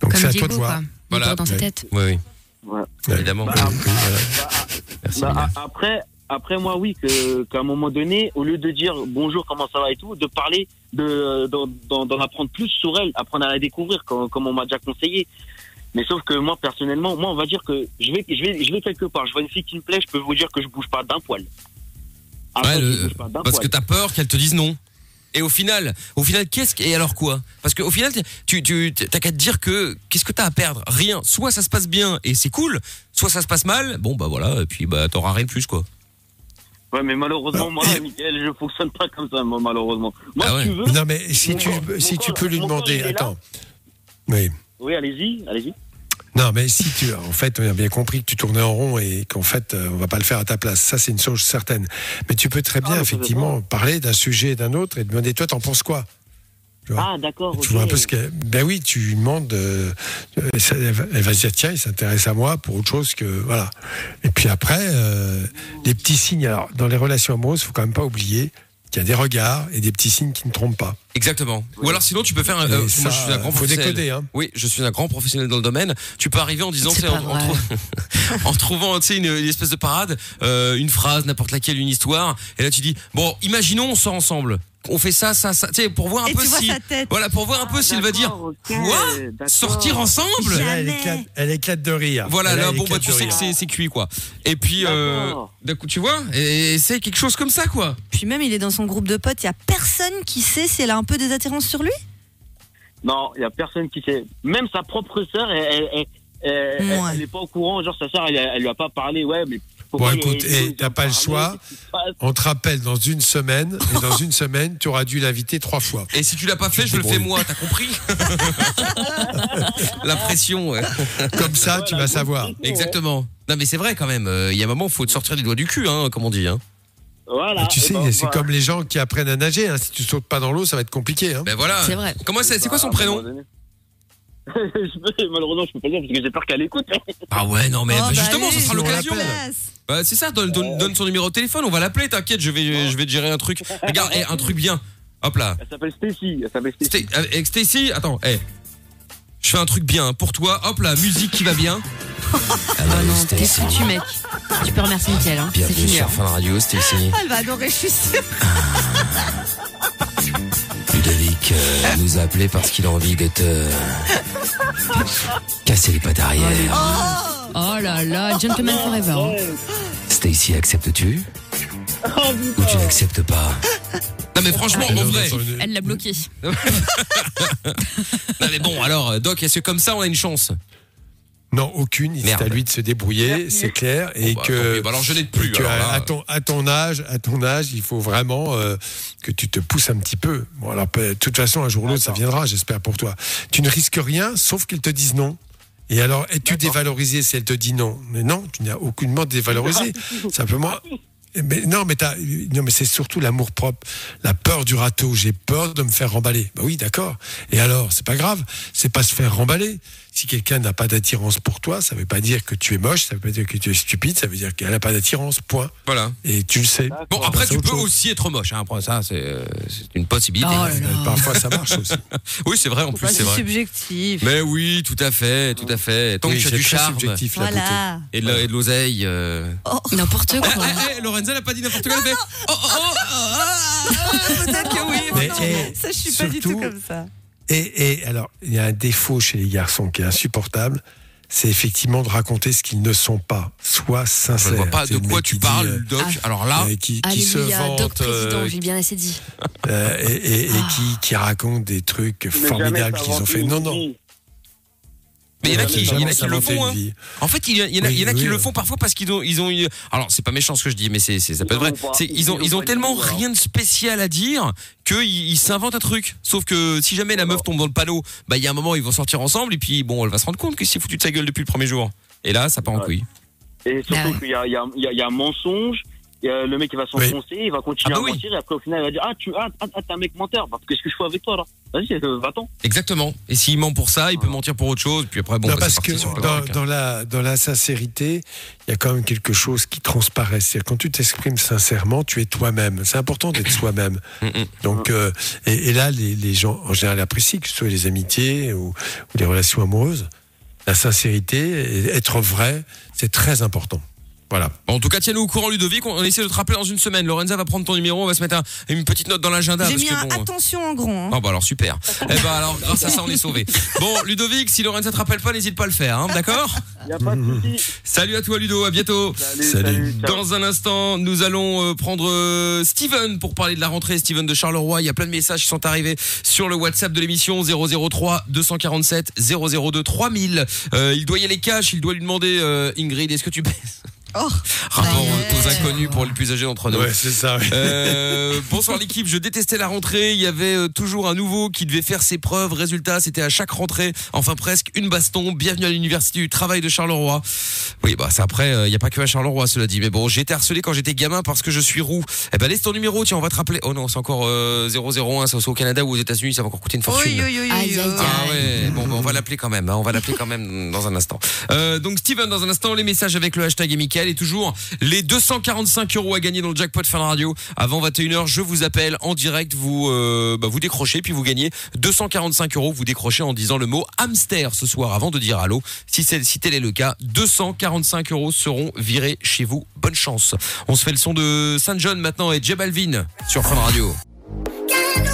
Donc c'est à toi de voir. Voilà. Dans sa Ouais. tête. Oui, oui. Évidemment. Bah, voilà. Bah, Merci. bah, a- après, après moi, oui, que qu'à un moment donné, au lieu de dire bonjour, comment ça va et tout, de parler, de d'en- apprendre plus sur elle, apprendre à la découvrir, comme, comme on m'a déjà conseillé. Mais sauf que moi, personnellement, moi, on va dire que je vais, je vais, je vais quelque part. Je vois une fille qui me plaît, je peux vous dire que je bouge pas d'un poil. Après, Ouais, je le- bouge pas d'un parce poil. que t'as peur qu'elle te dise non. Et au final, au final, qu'est-ce que, et alors quoi? Parce qu'au final, tu, tu, t'as qu'à te dire que, qu'est-ce que t'as à perdre? Rien. Soit ça se passe bien et c'est cool, soit ça se passe mal, bon bah voilà, et puis bah t'auras rien de plus quoi. Ouais, mais malheureusement, moi, Et- Mickaël, je fonctionne pas comme ça, moi, malheureusement. Moi, Ah si tu veux. Non, mais si Mon tu, corps- si mon tu corps- peux lui corps, demander. Attends. Oui. Oui, allez-y, allez-y. Non, mais si tu, en fait, on a bien compris que tu tournais en rond et qu'en fait, euh, on va pas le faire à ta place. Ça, c'est une chose certaine. Mais tu peux très bien, Ah, ça effectivement, parler d'un sujet et d'un autre et demander, toi, t'en penses quoi? Tu vois? Ah, d'accord. Tu vois un peu ce que. Ben oui, tu lui demandes. euh, elle va se dire tiens, il s'intéresse à moi pour autre chose que voilà. Et puis après, euh, les petits signes. Alors, dans les relations amoureuses, faut quand même pas oublier qu'il y a des regards et des petits signes qui ne trompent pas. Exactement. Ou alors sinon tu peux faire un. Euh, ça, moi je suis un grand faut professionnel. décoder, hein. Oui, je suis un grand professionnel dans le domaine. Tu peux arriver en disant, C'est tu sais, en, en trou- en trouvant, tu sais, une, une espèce de parade, euh, une phrase, n'importe laquelle, une histoire, et là tu dis, bon, imaginons on sort ensemble. On fait ça, ça, ça, tu sais, pour voir un Et peu tu vois si, sa tête. voilà, pour voir un peu s'il va dire, ok, quoi, d'accord. sortir ensemble. Là, elle éclate, elle éclate de rire. Voilà, là, elle bon, bah, éclate tu de sais rire. que c'est, c'est cuit, quoi. Et puis, euh, D'accord. d'un coup, tu vois, et c'est quelque chose comme ça, quoi. Puis même, il est dans son groupe de potes, il y a personne qui sait si elle a un peu des attirances sur lui? Non, il y a personne qui sait. Même sa propre sœur, elle, elle, elle, elle- Ouais. elle est pas au courant. Genre, sa sœur, elle, elle lui a pas parlé. Ouais, mais. Bon, écoute, les- eh, t'as pas le choix. On te rappelle dans une semaine, et dans une semaine, tu auras dû l'inviter trois fois. Et si tu l'as pas fait, je le fais moi, t'as compris La pression, ouais. Comme ça, tu vas savoir. Exactement. Non mais c'est vrai quand même, euh, il y a un moment, faut te sortir les doigts du cul, hein, comme on dit. Hein. Voilà. tu et sais, ben, c'est voilà. comme les gens qui apprennent à nager. hein. Si tu sautes pas dans l'eau, ça va être compliqué. hein. Ben voilà. C'est vrai. Comment c'est, c'est quoi son Bah, un prénom Malheureusement, je peux pas dire parce que j'ai peur qu'elle écoute. Ah ouais, non mais Oh, bah, bah justement, allez, ce sera on l'occasion. Bah, c'est ça, donne, donne, donne son numéro de téléphone, on va l'appeler, t'inquiète, je vais, je vais te gérer un truc. Regarde, eh, un truc bien. Hop là. Elle s'appelle Stacy. Elle s'appelle Stacy. Avec Stacy, attends, eh. Je fais un truc bien pour toi. Hop là, musique qui va bien. Ah non, t'es foutu, mec. Tu peux remercier Mickaël, hein. C'est Bienvenue fini. sur. Fun Radio, Stacy. Elle va adorer, je suis sûre. Euh, nous a appelé parce qu'il a envie de te casser les pattes arrière. Oh là là, Gentleman Forever. hein. Stacy, acceptes-tu Oh, ou tu n'acceptes pas Non mais franchement, en vrai. Elle l'a bloqué. Non mais bon, alors euh, Doc, est-ce que comme ça on a une chance? Non, aucune. C'est à lui de se débrouiller, c'est clair. Et Bon, bah, que. Bah, alors je n'aide plus, et que alors à, là. à ton, à ton âge, à ton âge, il faut vraiment euh, que tu te pousses un petit peu. Bon, alors de toute façon, un jour ou l'autre, ça viendra, j'espère pour toi. Tu ne risques rien, sauf qu'ils te disent non. Et alors, es-tu dévalorisé si elle te dit non? Mais non, tu n'as aucunement dévalorisé. Simplement. Mais non, mais t'as- non, mais c'est surtout l'amour propre, la peur du râteau. J'ai peur de me faire remballer. Bah oui, d'accord. Et alors, c'est pas grave. C'est pas se faire remballer. Si quelqu'un n'a pas d'attirance pour toi, ça veut pas dire que tu es moche, ça veut pas dire que tu es stupide, ça veut dire qu'elle n'a pas d'attirance. Point. Voilà. Et tu le sais. Bon après tu peux chose. aussi être moche. Hein. Après ça c'est euh, une possibilité. Oh. Euh, Parfois, ça marche aussi. Oui c'est vrai en plus Bah, c'est c'est vrai. subjectif. Mais oui tout à fait tout à fait. Tant Oui, que tu as du charme. Voilà. et de la- et de l'oseille. euh. N'importe Eh, quoi. eh, eh, Lorenza n'a pas dit n'importe quoi. Elle fait, oh, oh, oh, ah, ah, peut-être que oui. Mais, Non, eh, ça, je suis pas du tout surtout- comme ça. Et, et alors, il y a un défaut chez les garçons qui est insupportable, c'est effectivement de raconter ce qu'ils ne sont pas. Sois Je sincère. ne vois pas de quoi tu parles, euh, Doc. Alors là, euh, qui, qui se vante Doc Président, euh, j'ai bien assez dit. euh, et, et- et qui, qui raconte des trucs formidables qu'ils ont fait. Non, non. Mais il y en a qui, il y en a qui le font. Hein. En fait, il y, a- il y en a, Oui, il y en a qui oui, le font parfois parce qu'ils ont, ils ont, eu- alors c'est pas méchant ce que je dis, mais c'est, c'est- ça peut être vrai. Ils ont ils ont, tellement rien de spécial à dire qu'ils ils s'inventent un truc. Sauf que si jamais la meuf tombe dans le panneau, bah il y a un moment ils vont sortir ensemble et puis bon, elle va se rendre compte que c'est foutu de sa gueule depuis le premier jour. Et là, ça part en couille. Et surtout Ah ouais. qu'il y y, a, il y a- il y a un mensonge. Il a le mec qui va s'enfoncer, il va continuer Ah bah à oui. mentir, et après au final il va dire Ah, tu ah, ah, ah, t'es un mec menteur, bah, qu'est-ce que je fais avec toi là? Vas-y, euh, va-t'en. Exactement. Et s'il ment pour ça, il peut mentir pour autre chose. Puis après, bon, non, bah, parce que dans, hein. dans la, dans la sincérité, il y a quand même quelque chose qui transparaît. C'est-à-dire quand tu t'exprimes sincèrement, tu es toi-même. C'est important d'être soi-même. Mm, mm. Donc, euh, et, et là, les, les gens en général apprécient, que ce soit les amitiés ou, ou les relations amoureuses. La sincérité, être vrai, c'est très important. Voilà. Bon, en tout cas, tiens-nous au courant, Ludovic. On, essaie de te rappeler dans une semaine. Lorenza va prendre ton numéro. On va se mettre un- une petite note dans l'agenda. J'ai mis que un bon, attention en grand. hein. Ah bah alors super. eh ben alors grâce à ça on est sauvé. Bon Ludovic, si Lorenza te rappelle pas, n'hésite pas à le faire, hein, d'accord? Il a pas de souci. Salut à toi Ludo, à bientôt. Salut, Salut. salut. ciao. Dans un instant, nous allons euh, prendre euh, Steven pour parler de la rentrée. Steven de Charleroi. Il y a plein de messages qui sont arrivés sur le WhatsApp de l'émission 003 247 002 3000. Euh, il doit y aller cash. Il doit lui demander euh, Ingrid, est-ce que tu baisses Oh, Rapport ouais. aux inconnus pour les plus âgés d'entre nous. Ouais, c'est ça. oui. Euh, bonsoir l'équipe, je détestais la rentrée, il y avait euh, toujours un nouveau qui devait faire ses preuves, résultat c'était à chaque rentrée, enfin presque une baston, bienvenue à l'université du travail de Charleroi. Oui bah c'est après, euh, il n'y a pas que à Charleroi cela dit, mais bon j'ai été harcelé quand j'étais gamin parce que je suis roux. Eh ben laisse ton numéro, tiens on va te rappeler. Oh non c'est encore euh, 001, ça c'est au Canada ou aux états unis ça va encore coûter une fortune. Oui, oui, oui, oui. Ah ouais, bon, bah, on va l'appeler quand même, hein, on va l'appeler quand même dans un instant. Euh, donc Steven, dans un instant, les messages avec le hashtag Mickaël. Et toujours les 245 euros à gagner dans le jackpot Fun Radio. Avant 21h, je vous appelle en direct, vous euh, bah, vous décrochez puis vous gagnez 245 euros. Vous décrochez en disant le mot hamster ce soir avant de dire allô. Si si tel est le cas, 245 euros seront virés chez vous. Bonne chance. On se fait le son de Saint John maintenant et J Balvin sur Fun Radio.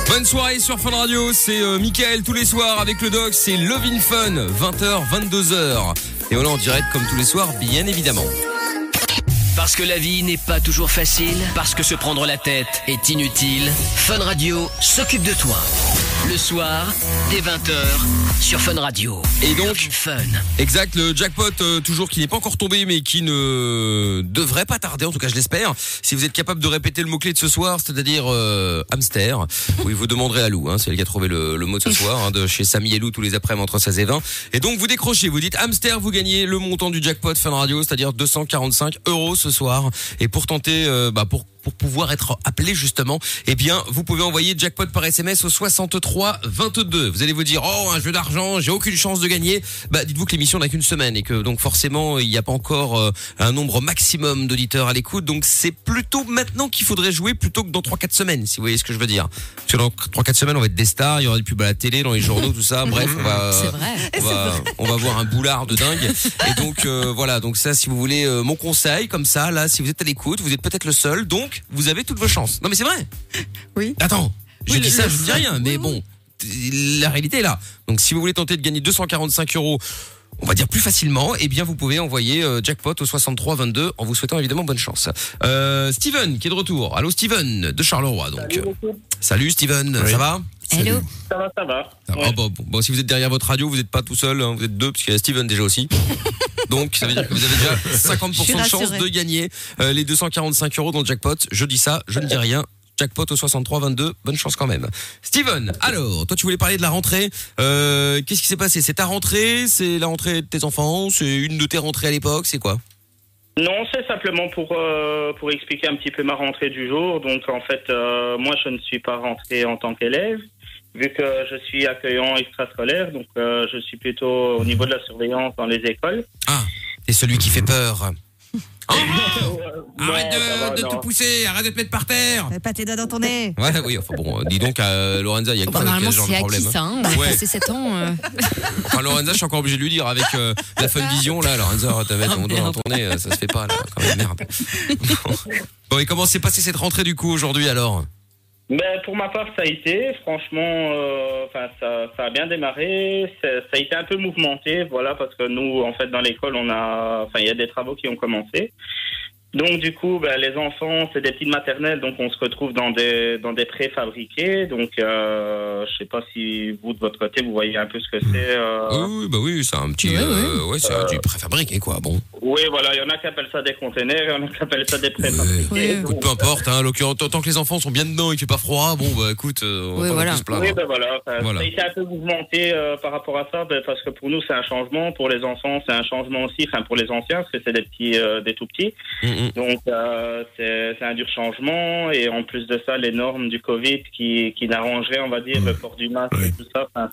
Bonne soirée sur Fun Radio, c'est euh, Michael tous les soirs avec le doc, c'est Love in Fun, 20h, 22h. Et voilà en direct comme tous les soirs, bien évidemment. Parce que la vie n'est pas toujours facile, parce que se prendre la tête est inutile, Fun Radio s'occupe de toi. Le soir, dès 20h, sur Fun Radio. Et donc, Fun. Exact, le jackpot euh, toujours qui n'est pas encore tombé mais qui ne devrait pas tarder, en tout cas je l'espère. Si vous êtes capable de répéter le mot-clé de ce soir, c'est-à-dire euh, hamster, oui vous demanderez à Lou, hein, c'est elle qui a trouvé le, le mot de ce soir, hein, de chez Samy et Lou tous les après-midi entre 16 et 20. Et donc vous décrochez, vous dites hamster, vous gagnez le montant du jackpot Fun Radio, c'est-à-dire 245 euros ce soir. Et pour tenter, euh, bah, pour pour pouvoir être appelé justement, eh bien, vous pouvez envoyer jackpot par SMS au 63 22. Vous allez vous dire, oh, un jeu d'argent, j'ai aucune chance de gagner. Bah, dites-vous que l'émission n'a qu'une semaine et que donc forcément, il n'y a pas encore euh, un nombre maximum d'auditeurs à l'écoute. Donc c'est plutôt maintenant qu'il faudrait jouer plutôt que dans 3-4 semaines, si vous voyez ce que je veux dire. Parce que dans 3-4 semaines, on va être des stars, il y aura des pubs à la télé, dans les journaux, tout ça. Bref, on va, on va, on va voir un boulard de dingue. Et donc euh, voilà, donc ça, si vous voulez euh, mon conseil, comme ça, là, si vous êtes à l'écoute, vous êtes peut-être le seul, donc vous avez toutes vos chances. Non mais c'est vrai. Oui. Attends, je Oui, dis ça, je ne dis rien, mais bon, la réalité est là. Donc si vous voulez tenter de gagner 245 euros. On va dire plus facilement, eh bien vous pouvez envoyer euh, jackpot au 63 22 en vous souhaitant évidemment bonne chance. Euh, Steven qui est de retour. Allô Steven de Charleroi donc. Salut Steven, Oui. ça va? Hello. Ça va, ça va. ah, Ouais. bon, bon, bon, si vous êtes derrière votre radio, vous n'êtes pas tout seul, hein, vous êtes deux, parce qu'il y a Steven déjà aussi. Donc, ça veut dire que vous avez déjà 50% Je suis de chance de gagner euh, les 245 euros dans le jackpot. Je dis ça, je ne dis rien. Jackpot au 63-22, bonne chance quand même. Steven, alors, toi tu voulais parler de la rentrée. Euh, Qu'est-ce qui s'est passé? C'est ta rentrée? C'est la rentrée de tes enfants? C'est une de tes rentrées à l'époque? C'est quoi? Non, c'est simplement pour euh, pour expliquer un petit peu ma rentrée du jour. Donc en fait, euh, moi je ne suis pas rentré en tant qu'élève, vu que je suis accueillant extrascolaire. Donc je suis plutôt au niveau de la surveillance dans les écoles. Ah, t'es celui qui fait peur. Oh, Non, arrête ça va, de, te pousser, arrête de te mettre par terre. Mets pas tes doigts dans ton nez. Ouais, oui, enfin bon, euh, dis donc à Lorenza, il y a que Bah, toi qui a normalement, ce genre c'est de acquis problème. ça. Hein. On a Ouais. passé 7 ans. euh. Enfin, Lorenza, je suis encore obligé de lui dire avec euh, la fun vision là, Lorenza, t'as mettre Ah, ton doigt dans ton nez, euh, ça se fait pas là, quand même merde. Bon, et comment s'est passée cette rentrée du coup aujourd'hui alors? Ben, pour ma part, ça a été. Franchement, euh, enfin, ça, ça a bien démarré. C'est- Ça a été un peu mouvementé, voilà, parce que nous, en fait, dans l'école, on a, enfin, il y a des travaux qui ont commencé. Donc, du coup, ben, les enfants, c'est des petites maternelles, donc on se retrouve dans des dans des préfabriqués. Donc, euh, je sais pas si vous de votre côté, vous voyez un peu ce que c'est. euh, Oui, oui, bah oui, c'est un petit, Ouais, euh, ouais, c'est un du préfabriqué quoi. Bon, Oui, voilà, il y en a qui appellent ça des containers, il y en a qui appellent ça des préfabriqués. Oui, écoute, peu importe, hein, en l'occurrence, tant que les enfants sont bien dedans et qu'il fait pas froid, bon bah écoute, euh, on va Oui, pas voilà. se plaindre. Oui, ben voilà. Voilà. Ça a été un peu mouvementé euh, par rapport à ça, ben, parce que pour nous, c'est un changement. Pour les enfants, c'est un changement aussi. Enfin, pour les anciens, parce que c'est des petits, euh, des tout petits. Mm, mm. Donc, euh, c'est un dur changement. Et en plus de ça, les normes du Covid qui, qui n'arrangeraient, on va dire, le port du masque et tout ça. Enfin.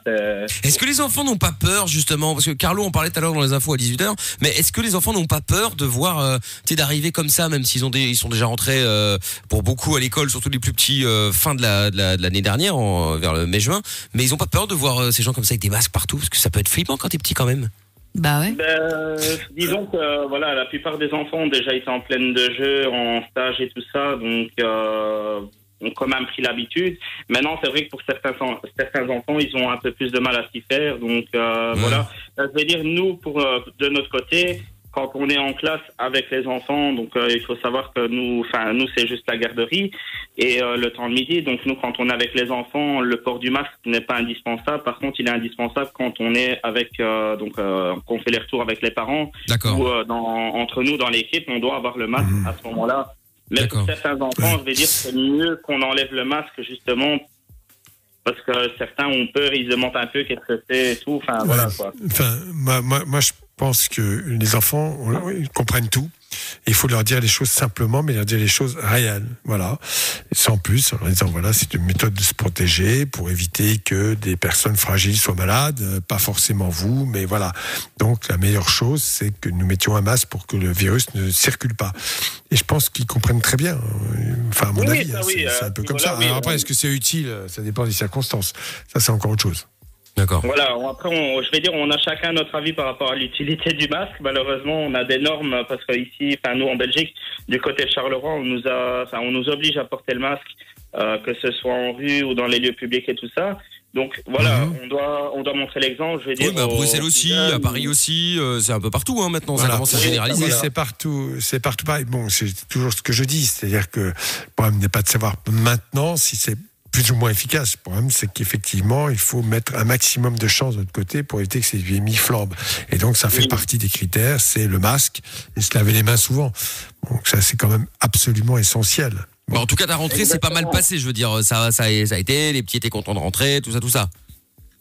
Est-ce que les enfants n'ont pas peur justement? Parce que Carlo en parlait tout à l'heure dans les infos à 18h, mais est-ce que les enfants n'ont pas peur de voir, euh, d'arriver comme ça, même s'ils ont des, ils sont déjà rentrés euh, pour beaucoup à l'école, surtout les plus petits fin de la de la- de l'année dernière, en- vers le mai-juin, mais ils ont pas peur de voir ces gens comme ça avec des masques partout, parce que ça peut être flippant quand t'es petit quand même. Bah ouais. Ben, disons que euh, voilà, la plupart des enfants ont déjà été en pleine de jeu, en stage et tout ça, donc euh, ont quand même pris l'habitude. Maintenant, c'est vrai que pour certains, certains enfants, ils ont un peu plus de mal à s'y faire. Donc euh, Ouais. voilà, Euh, je veux dire, nous, pour euh, de notre côté, quand on est en classe avec les enfants, donc euh, il faut savoir que nous, enfin nous, c'est juste la garderie et euh, le temps de midi. Donc nous, quand on est avec les enfants, le port du masque n'est pas indispensable. Par contre, il est indispensable quand on est avec, euh, donc euh, qu'on fait les retours avec les parents D'accord. ou euh, dans, entre nous dans l'équipe, on doit avoir le masque à ce moment-là. Mais pour certains enfants, je vais dire c'est mieux qu'on enlève le masque justement parce que certains ont peur, ils se demandent un peu qu'est-ce que c'est et tout. Enfin voilà quoi. Enfin, moi, moi, moi, je pense que les enfants ils comprennent tout. Il faut leur dire les choses simplement, mais leur dire les choses réelles. Voilà. Sans plus, en leur disant voilà, c'est une méthode de se protéger pour éviter que des personnes fragiles soient malades, euh, pas forcément vous, mais voilà. Donc la meilleure chose, c'est que nous mettions un masque pour que le virus ne circule pas. Et je pense qu'ils comprennent très bien. Euh, Enfin, à mon Oui, avis, hein, oui, c'est euh, un peu comme voilà, ça. Alors après, est-ce que c'est utile? Ça dépend des circonstances. Ça, c'est encore autre chose. D'accord. Voilà, après, on- je vais dire, on a chacun notre avis par rapport à l'utilité du masque. Malheureusement, on a des normes parce que ici, enfin nous en Belgique, du côté de Charleroi, on nous a, enfin, on nous oblige à porter le masque, euh, que ce soit en rue ou dans les lieux publics et tout ça. Donc voilà, Mhm. on doit, on doit montrer l'exemple. Je vais Oui, dire. bah, à Bruxelles aussi, à Paris aussi, euh, c'est un peu partout hein, maintenant, ça commence à généraliser. Oui, c'est partout, c'est partout pareil. Bon, c'est toujours ce que je dis, c'est-à-dire que le problème n'est pas de savoir maintenant si c'est plus ou moins efficace. Le problème, c'est qu'effectivement, il faut mettre un maximum de chances de notre côté pour éviter que ces épidémies flambent. Et donc, ça fait Oui. partie des critères, c'est le masque et se laver les mains souvent. Donc, ça, c'est quand même absolument essentiel. En tout cas, ta rentrée, c'est pas mal passé, je veux dire, ça, ça, a- ça a été, les petits étaient contents de rentrer, tout ça, tout ça.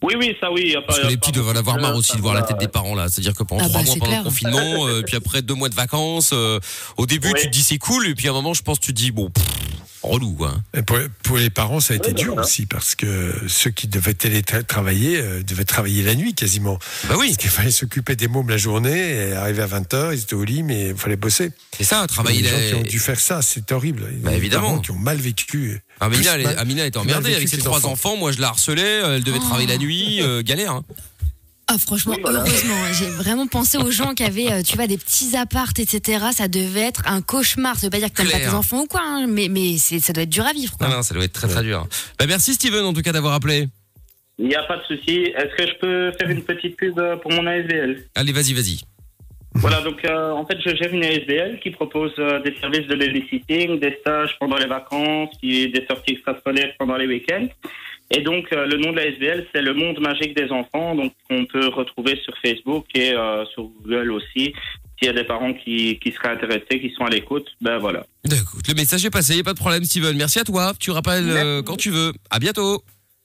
Oui, oui, ça oui. Parce que les petits doivent avoir marre aussi de voir la tête des parents là. C'est-à-dire que pendant Ah trois bah, mois c'est pendant le confinement, euh, puis après deux mois de vacances, euh, au début Oui. tu te dis c'est cool, et puis à un moment je pense tu te dis bon, pff, relou. Et pour, pour les parents, ça a été Oui, dur voilà. aussi parce que ceux qui devaient télétravailler euh, devaient travailler la nuit quasiment. Bah oui, Parce qu'il fallait s'occuper des mômes la journée et arriver à 20h, ils étaient au lit, mais il fallait bosser. c'est ça, Il y a travailler. des gens la- qui ont dû faire ça, c'est horrible. Il y a Bah, des évidemment. qui ont mal vécu. Amina, Plus elle, mal- Amina était emmerdée avec ses les trois enfants. enfants. Moi je la harcelais, elle devait Oh. travailler la nuit, euh, galère. Hein. Ah franchement, Oui, voilà. heureusement, hein. j'ai vraiment pensé aux gens qui avaient, euh, tu vois, des petits appartes, etc. Ça devait être un cauchemar. Ça veut pas dire que t'aimes pas tes enfants ou quoi, hein, mais, mais c'est- ça doit être dur à vivre. Quoi. Non, non, ça doit être très très dur. Bah merci Steven en tout cas d'avoir appelé. Il n'y a pas de souci. Est-ce que je peux faire une petite pub pour mon ASBL Allez, vas-y, vas-y. Voilà, donc euh, en fait, je gère une ASBL qui propose euh, des services de babysitting, des stages pendant les vacances, puis des sorties extrascolaires pendant les week-ends. Et donc, euh, le nom de la ASBL, c'est le monde magique des enfants, donc on peut retrouver sur Facebook et euh, sur Google aussi. S'il y a des parents qui, qui seraient intéressés, qui sont à l'écoute, ben voilà. Écoute, le message est passé, pas de problème Steven. Merci à toi. Tu rappelles euh, quand tu veux. À bientôt.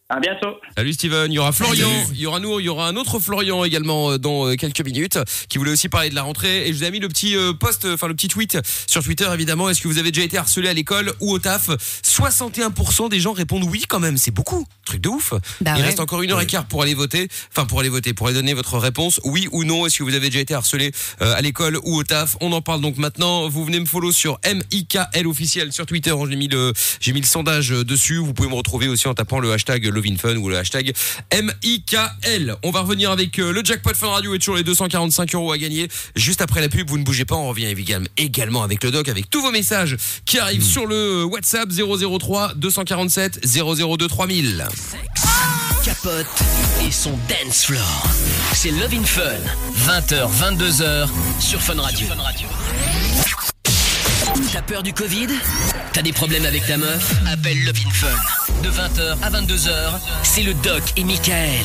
À bientôt. Salut Steven, il y aura Florian, il y aura nous, il y aura un autre Florian également euh, dans euh, quelques minutes qui voulait aussi parler de la rentrée et je vous ai mis le petit euh, post, enfin le petit tweet sur Twitter évidemment. Est-ce que vous avez déjà été harcelé à l'école ou au taf? 61% des gens répondent oui quand même, c'est beaucoup, truc de ouf. Bah il ouais. reste encore une heure et quart pour aller voter, enfin pour aller voter, pour aller donner votre réponse, oui ou non. Est-ce que vous avez déjà été harcelé à l'école ou au taf? On en parle donc maintenant. Vous venez me follow sur MIKL officiel sur Twitter. J'ai mis le, j'ai mis le sondage dessus. Vous pouvez me retrouver aussi en tapant le hashtag LovinFun ou le hashtag MIKL. On va revenir avec euh, le jackpot Fun Radio et toujours les 245 euros à gagner. Juste après la pub, vous ne bougez pas. On revient évidemment- également avec le doc, avec tous vos messages qui arrivent sur le WhatsApp 003 247 002 3000. Capote et son dance floor. C'est Love in Fun. 20h, 22h sur Fun Radio. T'as peur du Covid? T'as des problèmes avec ta meuf? Appelle Love Fun. De 20h à 22h, c'est le Doc et Michael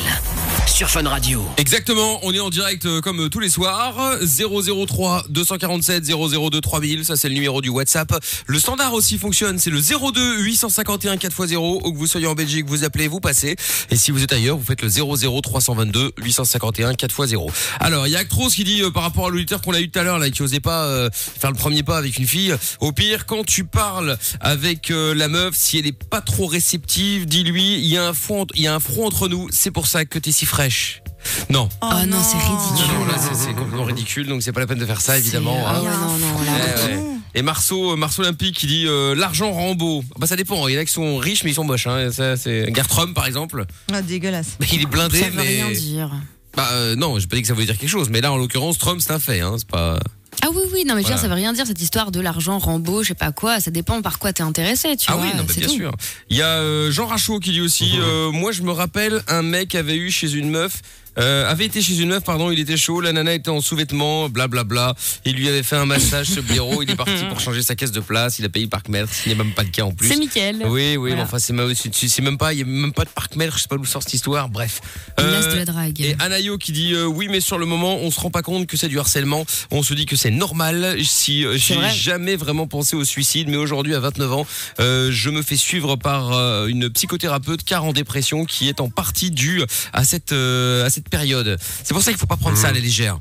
sur Fun Radio. Exactement, on est en direct euh, comme euh, tous les soirs. 003 247 002 3000, ça c'est le numéro du WhatsApp. Le standard aussi fonctionne, c'est le 02 851 4x0. Où que vous soyez en Belgique, vous appelez, vous passez. Et si vous êtes ailleurs, vous faites le 00 322 851 4x0. Alors, il y a Actros qui dit euh, par rapport à l'auditeur qu'on a eu tout à l'heure là, qui osait pas faire le premier pas avec une fille. Au pire, quand tu parles avec euh, la meuf, si elle est pas trop réceptive, dis-lui, il y a un front, il y a un front entre nous. C'est pour ça que t'es si fraîche. Non. Oh Ah non, c'est ridicule. Non, non, là, c'est- complètement ridicule, donc c'est pas la peine de faire ça, évidemment. Ah hein. ouais, non, non, là, Eh ouais. Et Marceau, euh, Marceau Olympique qui dit euh, l'argent rend beau. Bah ça dépend. Il y en a qui sont riches mais ils sont moches. Hein. Ça, c'est Gartrum par exemple. Ah, dégueulasse. Il est blindé Ça veut mais rien dire. bah euh, non, j'ai pas dit que ça voulait dire quelque chose. Mais là en l'occurrence Trump c'est un fait. Hein. C'est pas. Ah oui, oui, non, mais je veux Voilà. dire, ça veut rien dire cette histoire de l'argent, Rambo, je sais pas quoi. Ça dépend par quoi t'es intéressé, tu ah vois. oui, non, bah, bien tout. sûr. Il y a euh, Jean Rachaud qui dit aussi euh, Moi, je me rappelle, un mec avait eu chez une meuf. Euh, avait été chez une meuf, pardon, il était chaud, la nana était en sous-vêtements, blablabla. Il lui avait fait un massage, ce blaireau, il est parti pour changer sa caisse de place, il a payé le parc-mètre, ce n'est même pas le cas en plus. C'est Mickaël. Oui, oui, Voilà. mais enfin, c'est même, c'est- c'est même pas, il y a même pas de parc-mètre, je sais pas d'où sort cette histoire, bref. Euh, de la drague. et Anayo qui dit euh, oui mais sur le moment on se rend pas compte que c'est du harcèlement on se dit que c'est normal si euh, j'ai vrai. jamais vraiment pensé au suicide mais aujourd'hui à 29 ans euh, je me fais suivre par une psychothérapeute car en dépression qui est en partie due à cette à cette période c'est pour ça qu'il faut pas prendre ça à la légère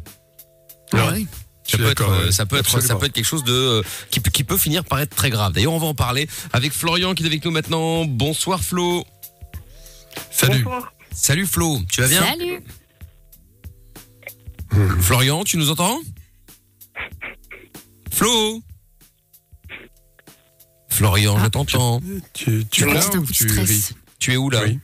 Ah oui. Ça suis peut, être, d'accord, euh, ouais. ça peut être, ça peut être quelque chose de euh, qui, peut- qui peut finir par être très grave. D'ailleurs, on va en parler avec Florian qui est avec nous maintenant. Bonsoir Flo. Salut. Salut Flo. Tu vas bien Salut. Florian, tu nous entends Flo. Florian, je t'entends. Tu, ou de tu es où là Oui.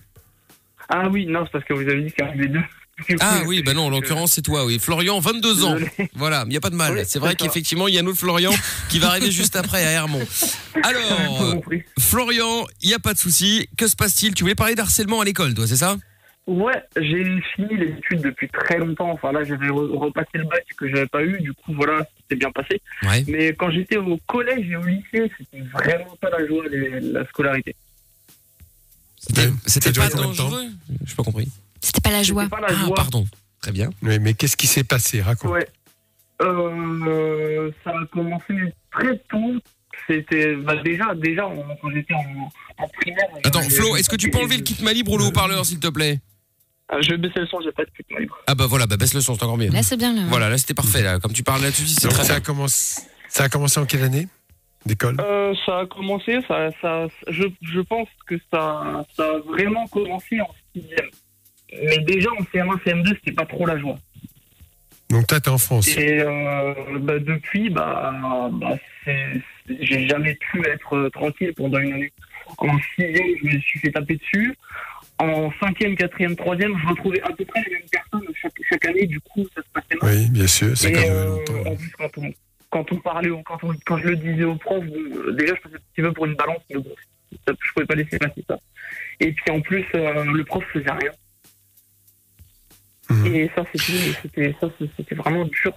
Ah oui, non, c'est parce que vous avez dit qu'il y avait deux. Ah oui, bah non, en l'occurrence c'est toi, oui. Florian, 22 ans. Voilà, il n'y a pas de mal. C'est vrai qu'effectivement, il y a un autre Florian qui va arriver juste après à Hermont. Alors, euh. Florian, il n'y a pas de souci. Que se passe-t-il? Tu voulais parler d'harcèlement à l'école, toi, c'est ça? Ouais, j'ai fini les études depuis très longtemps. Enfin là, j'avais re- repassé le bac que j'avais pas eu. Du coup, voilà, c'était bien passé. Ouais. Mais quand j'étais au collège et au lycée, c'était vraiment pas la joie, les- la scolarité. C'était pas dangereux? J'ai pas compris. C'était pas la joie. C'était pas la Ah, joie. pardon. Très bien. Oui, mais qu'est-ce qui s'est passé? Raconte. Ouais. Euh, ça a commencé très tôt. C'était bah, déjà, déjà quand j'étais en, en primaire. Attends, j'avais- Flo, est-ce que tu peux enlever le kit ma libre ou le haut-parleur, s'il te plaît? Ah, Je vais baisser le son, j'ai pas de pute libre. Ah bah voilà, bah baisse le son, c'est encore mieux. Là, c'est bien. Là. Voilà, là c'était parfait. Là. Comme tu parles là-dessus, c'est très ça bien. a, commencé, ça a commencé en quelle année d'école? Euh, ça a commencé, ça, ça, je, je pense que ça, ça a vraiment commencé en sixième. Mais déjà en CM1, CM2, c'était pas trop la joie. Donc toi, t'es en France. Et euh, bah, depuis, bah, bah, j'ai jamais pu être euh, tranquille pendant une année. En sixième, je me suis fait taper dessus. En cinquième, quatrième, troisième, je retrouvais à peu près les mêmes personnes chaque, chaque année. Du coup, ça se passait mal. Oui, bien sûr, c'est quand euh, en plus, quand on, quand on parlait, quand, on, quand je le disais aux profs, déjà, je passais un petit peu pour une balance, mais bon, je pouvais pas laisser passer ça. Et puis, en plus, euh, le prof faisait rien. Et ça, c'était, vraiment dur.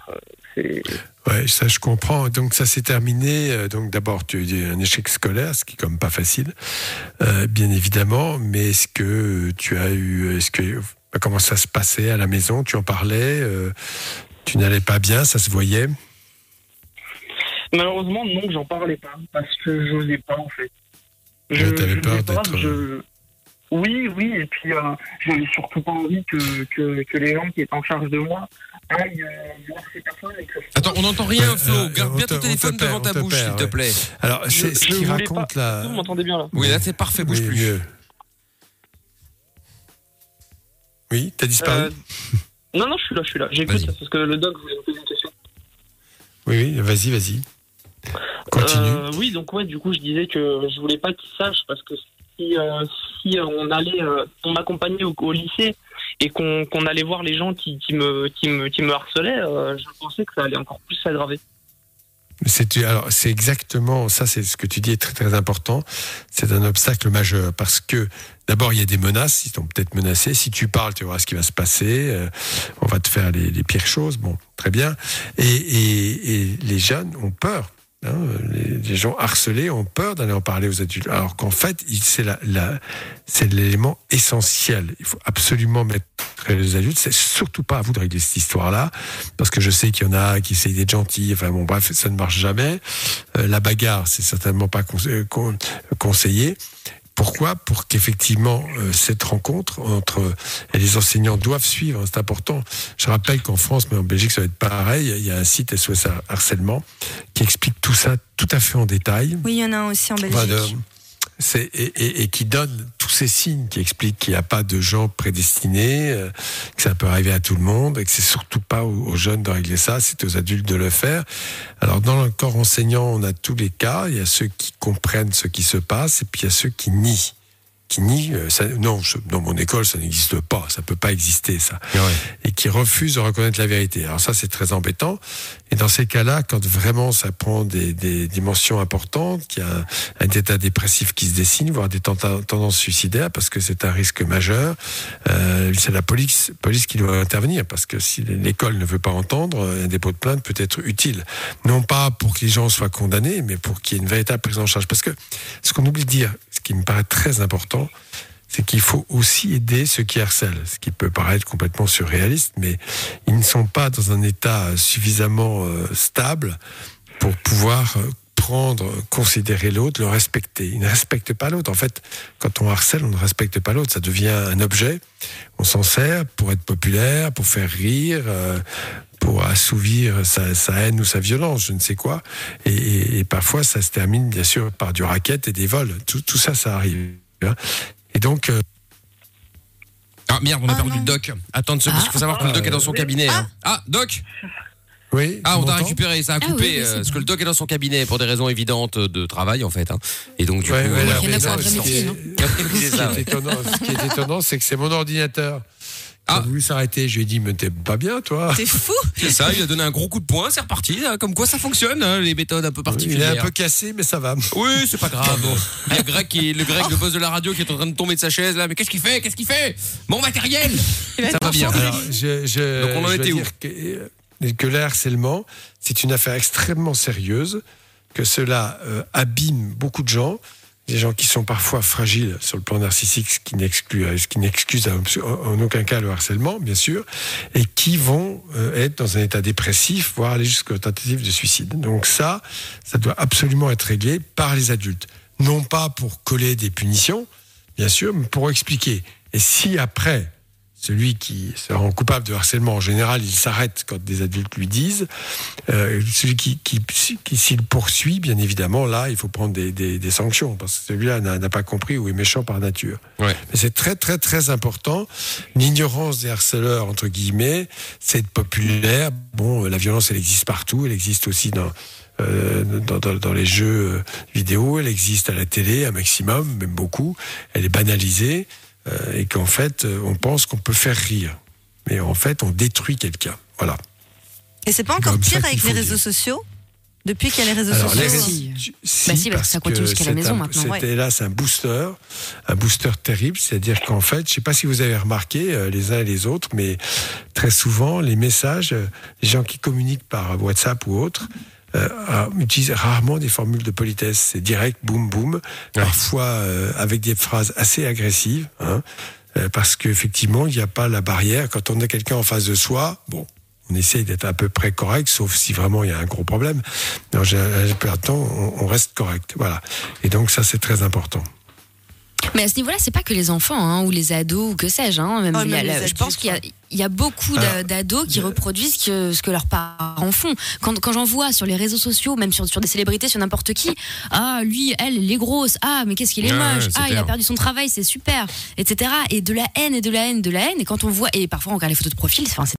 euh, Ouais, ça je comprends. Donc ça s'est terminé. euh, Donc d'abord tu as eu un échec scolaire, ce qui est quand même pas facile, euh, bien évidemment. Mais est-ce que tu as eu, est-ce que comment ça se passait à la maison? Tu en parlais euh, Tu n'allais pas bien, ça se voyait? Malheureusement, non, j'en parlais pas, parce que j'osais pas, en fait. Ouais, j'osais peur d'être, je- Oui, oui, et puis euh, j'avais surtout pas envie que, que, que les gens qui étaient en charge de moi aillent euh, voir ces personnes. Et que... Attends, on n'entend rien, Flo. euh, Garde on bien ton on téléphone perd, devant ta bouche, s'il te plaît. Alors c'est ce qu'il raconte pas- là. Vous m'entendez bien, là? Oui, là c'est parfait, bouge Oui, plus. mieux. Oui, t'as disparu? Euh, Non, non, je suis là, je suis là. J'écoute parce que le doc voulait me poser une question. Oui, oui, vas-y, vas-y. Continue. Euh, oui, donc ouais, du coup, je disais que je voulais pas qu'ils sachent parce que si, euh, euh, on allait, euh, on m'accompagnait au, lycée et qu'on allait voir les gens qui, me, harcelaient, euh, je pensais que ça allait encore plus s'aggraver. C'est exactement ça, c'est ce que tu dis est très important. C'est un obstacle majeur parce que d'abord il y a des menaces, ils t'ont peut-être menacé. Si tu parles, tu verras ce qui va se passer. on va te faire les, pires choses. Bon, très bien. Et les jeunes ont peur. Hein, les, gens harcelés ont peur d'aller en parler aux adultes. Alors qu'en fait, c'est l'élément essentiel. Il faut absolument mettre les adultes. C'est surtout pas à vous de régler cette histoire-là parce que je sais qu'il y en a qui essayent d'être gentils. Enfin bon, bref, ça ne marche jamais. Euh, la bagarre, c'est certainement pas euh, con- conseillé. Pourquoi Pour qu'effectivement euh, cette rencontre entre les enseignants doivent suivre, c'est important. Je rappelle qu'en France, mais en Belgique, ça va être pareil. Il y a un site SOS Harcèlement qui explique tout ça tout à fait en détail. Oui, il y en a un aussi en Belgique. Enfin, de- c'est- et, et- et qui donne tous ces signes, qui expliquent qu'il n'y a pas de gens prédestinés, euh, que ça peut arriver à tout le monde, et que c'est surtout pas aux, aux jeunes de régler ça, c'est aux adultes de le faire. Alors dans le corps enseignant, on a tous les cas. Il y a ceux qui comprennent ce qui se passe, et puis il y a ceux qui nient. Qui nient, euh, ça, non, je- dans mon école, ça n'existe pas, ça peut pas exister, ça et qui refusent de reconnaître la vérité. Alors ça, c'est très embêtant. Et dans ces cas-là, quand vraiment ça prend des, des dimensions importantes, qu'il y a un, un état dépressif qui se dessine, voire des tendances suicidaires, parce que c'est un risque majeur, euh, c'est la police, police qui doit intervenir, parce que si l'école ne veut pas entendre, un dépôt de plainte peut être utile. Non pas pour que les gens soient condamnés, mais pour qu'il y ait une véritable prise en charge. Parce que ce qu'on oublie de dire, qui me paraît très important, c'est qu'il faut aussi aider ceux qui harcèlent, ce qui peut paraître complètement surréaliste, mais ils ne sont pas dans un état suffisamment euh, stable pour pouvoir euh, comprendre, considérer l'autre, le respecter. Il ne respecte pas l'autre. En fait, quand on harcèle, on ne respecte pas l'autre. Ça devient un objet. On s'en sert pour être populaire, pour faire rire, euh, pour assouvir sa, sa haine ou sa violence, je ne sais quoi. Et, et- et parfois, ça se termine bien sûr par du racket et des vols. Tout, tout ça, ça arrive. hein. Et donc, euh, Ah merde, on a Ah, perdu non. le doc. Attends une seconde, il faut savoir que le doc est dans son cabinet. hein. Ah, doc oui. Ah, on t'a récupéré, ça a Ah coupé, oui, oui, euh, parce que le doc est dans son cabinet pour des raisons évidentes de travail, en fait. hein. Et donc, du Ouais, coup, ouais, là, Il y en a non, ce qui est- Ce qui étonnant, ce qui est étonnant, c'est que c'est mon ordinateur. Ah. Ah. a voulu s'arrêter. Je lui ai dit, mais t'es pas bien, toi. C'est fou. C'est ça, il a donné un gros coup de poing, c'est reparti. Comme quoi ça fonctionne, hein, les méthodes un peu Il est particulières. un peu cassé, mais ça va. Oui, c'est pas grave. Il y a Greg qui, le Greg, le boss de la radio, qui est en train de tomber de sa chaise là. Mais qu'est-ce qu'il fait? Qu'est-ce qu'il fait? Mon matériel Ça va bien. Alors, je, je, Donc, on en était où? que, euh, que le harcèlement, c'est une affaire extrêmement sérieuse, que cela euh, abîme beaucoup de gens, des gens qui sont parfois fragiles sur le plan narcissique, ce qui euh, n'excuse en, en aucun cas le harcèlement, bien sûr, et qui vont euh, être dans un état dépressif, voire aller jusqu'aux tentatives de suicide. Donc ça, ça doit absolument être réglé par les adultes. Non pas pour coller des punitions, bien sûr, mais pour expliquer. Et si après, celui qui se rend coupable de harcèlement, en général, il s'arrête quand des adultes lui disent. Euh, celui qui, qui, qui s'il poursuit, bien évidemment, là, il faut prendre des, des, des sanctions, parce que celui-là n'a pas compris ou est méchant par nature. Ouais. Mais c'est très, très, très important. L'ignorance des harceleurs, entre guillemets, c'est populaire. Bon, euh, la violence, elle existe partout. Elle existe aussi dans, euh, dans, dans, dans les jeux vidéo. Elle existe à la télé, un maximum, même beaucoup. Elle est banalisée. Euh, et qu'en fait, euh, on pense qu'on peut faire rire. Mais en fait, on détruit quelqu'un. Voilà. Et c'est pas encore Comme pire avec les le réseaux dire. sociaux Depuis qu'il y a les réseaux Alors, sociaux les réseaux- Si. si, Bah si, parce ça continue jusqu'à la c'est maison un- maintenant, C'est ouais. hélas un booster, un booster terrible. C'est-à-dire qu'en fait, je ne sais pas si vous avez remarqué euh, les uns et les autres, mais très souvent, les messages, euh, les gens qui communiquent par WhatsApp ou autre, euh, utilisent rarement des formules de politesse. C'est direct, boum, boum. Parfois euh, avec des phrases assez agressives. Hein, euh, parce qu'effectivement, il n'y a pas la barrière. Quand on a quelqu'un en face de soi, bon, on essaye d'être à peu près correct, sauf si vraiment il y a un gros problème. En général, la plupart du temps, on, on reste correct. Voilà. Et donc, ça, c'est très important. Mais à ce niveau-là, c'est pas que les enfants hein, ou les ados ou que sais-je. Hein, même Oh, a la- je pense qu'il y a, il y a beaucoup d'ados qui reproduisent que, ce que leurs parents font. Quand, quand j'en vois sur les réseaux sociaux, même sur, sur des célébrités, sur n'importe qui, ah lui, elle, elle est grosse, ah mais qu'est-ce qu'il est Ouais, moche, ouais, ah il a perdu son travail, c'est super, etc. Et de la haine et de la haine, de la haine. Et quand on voit, et parfois on regarde les photos de profil, enfin, c'est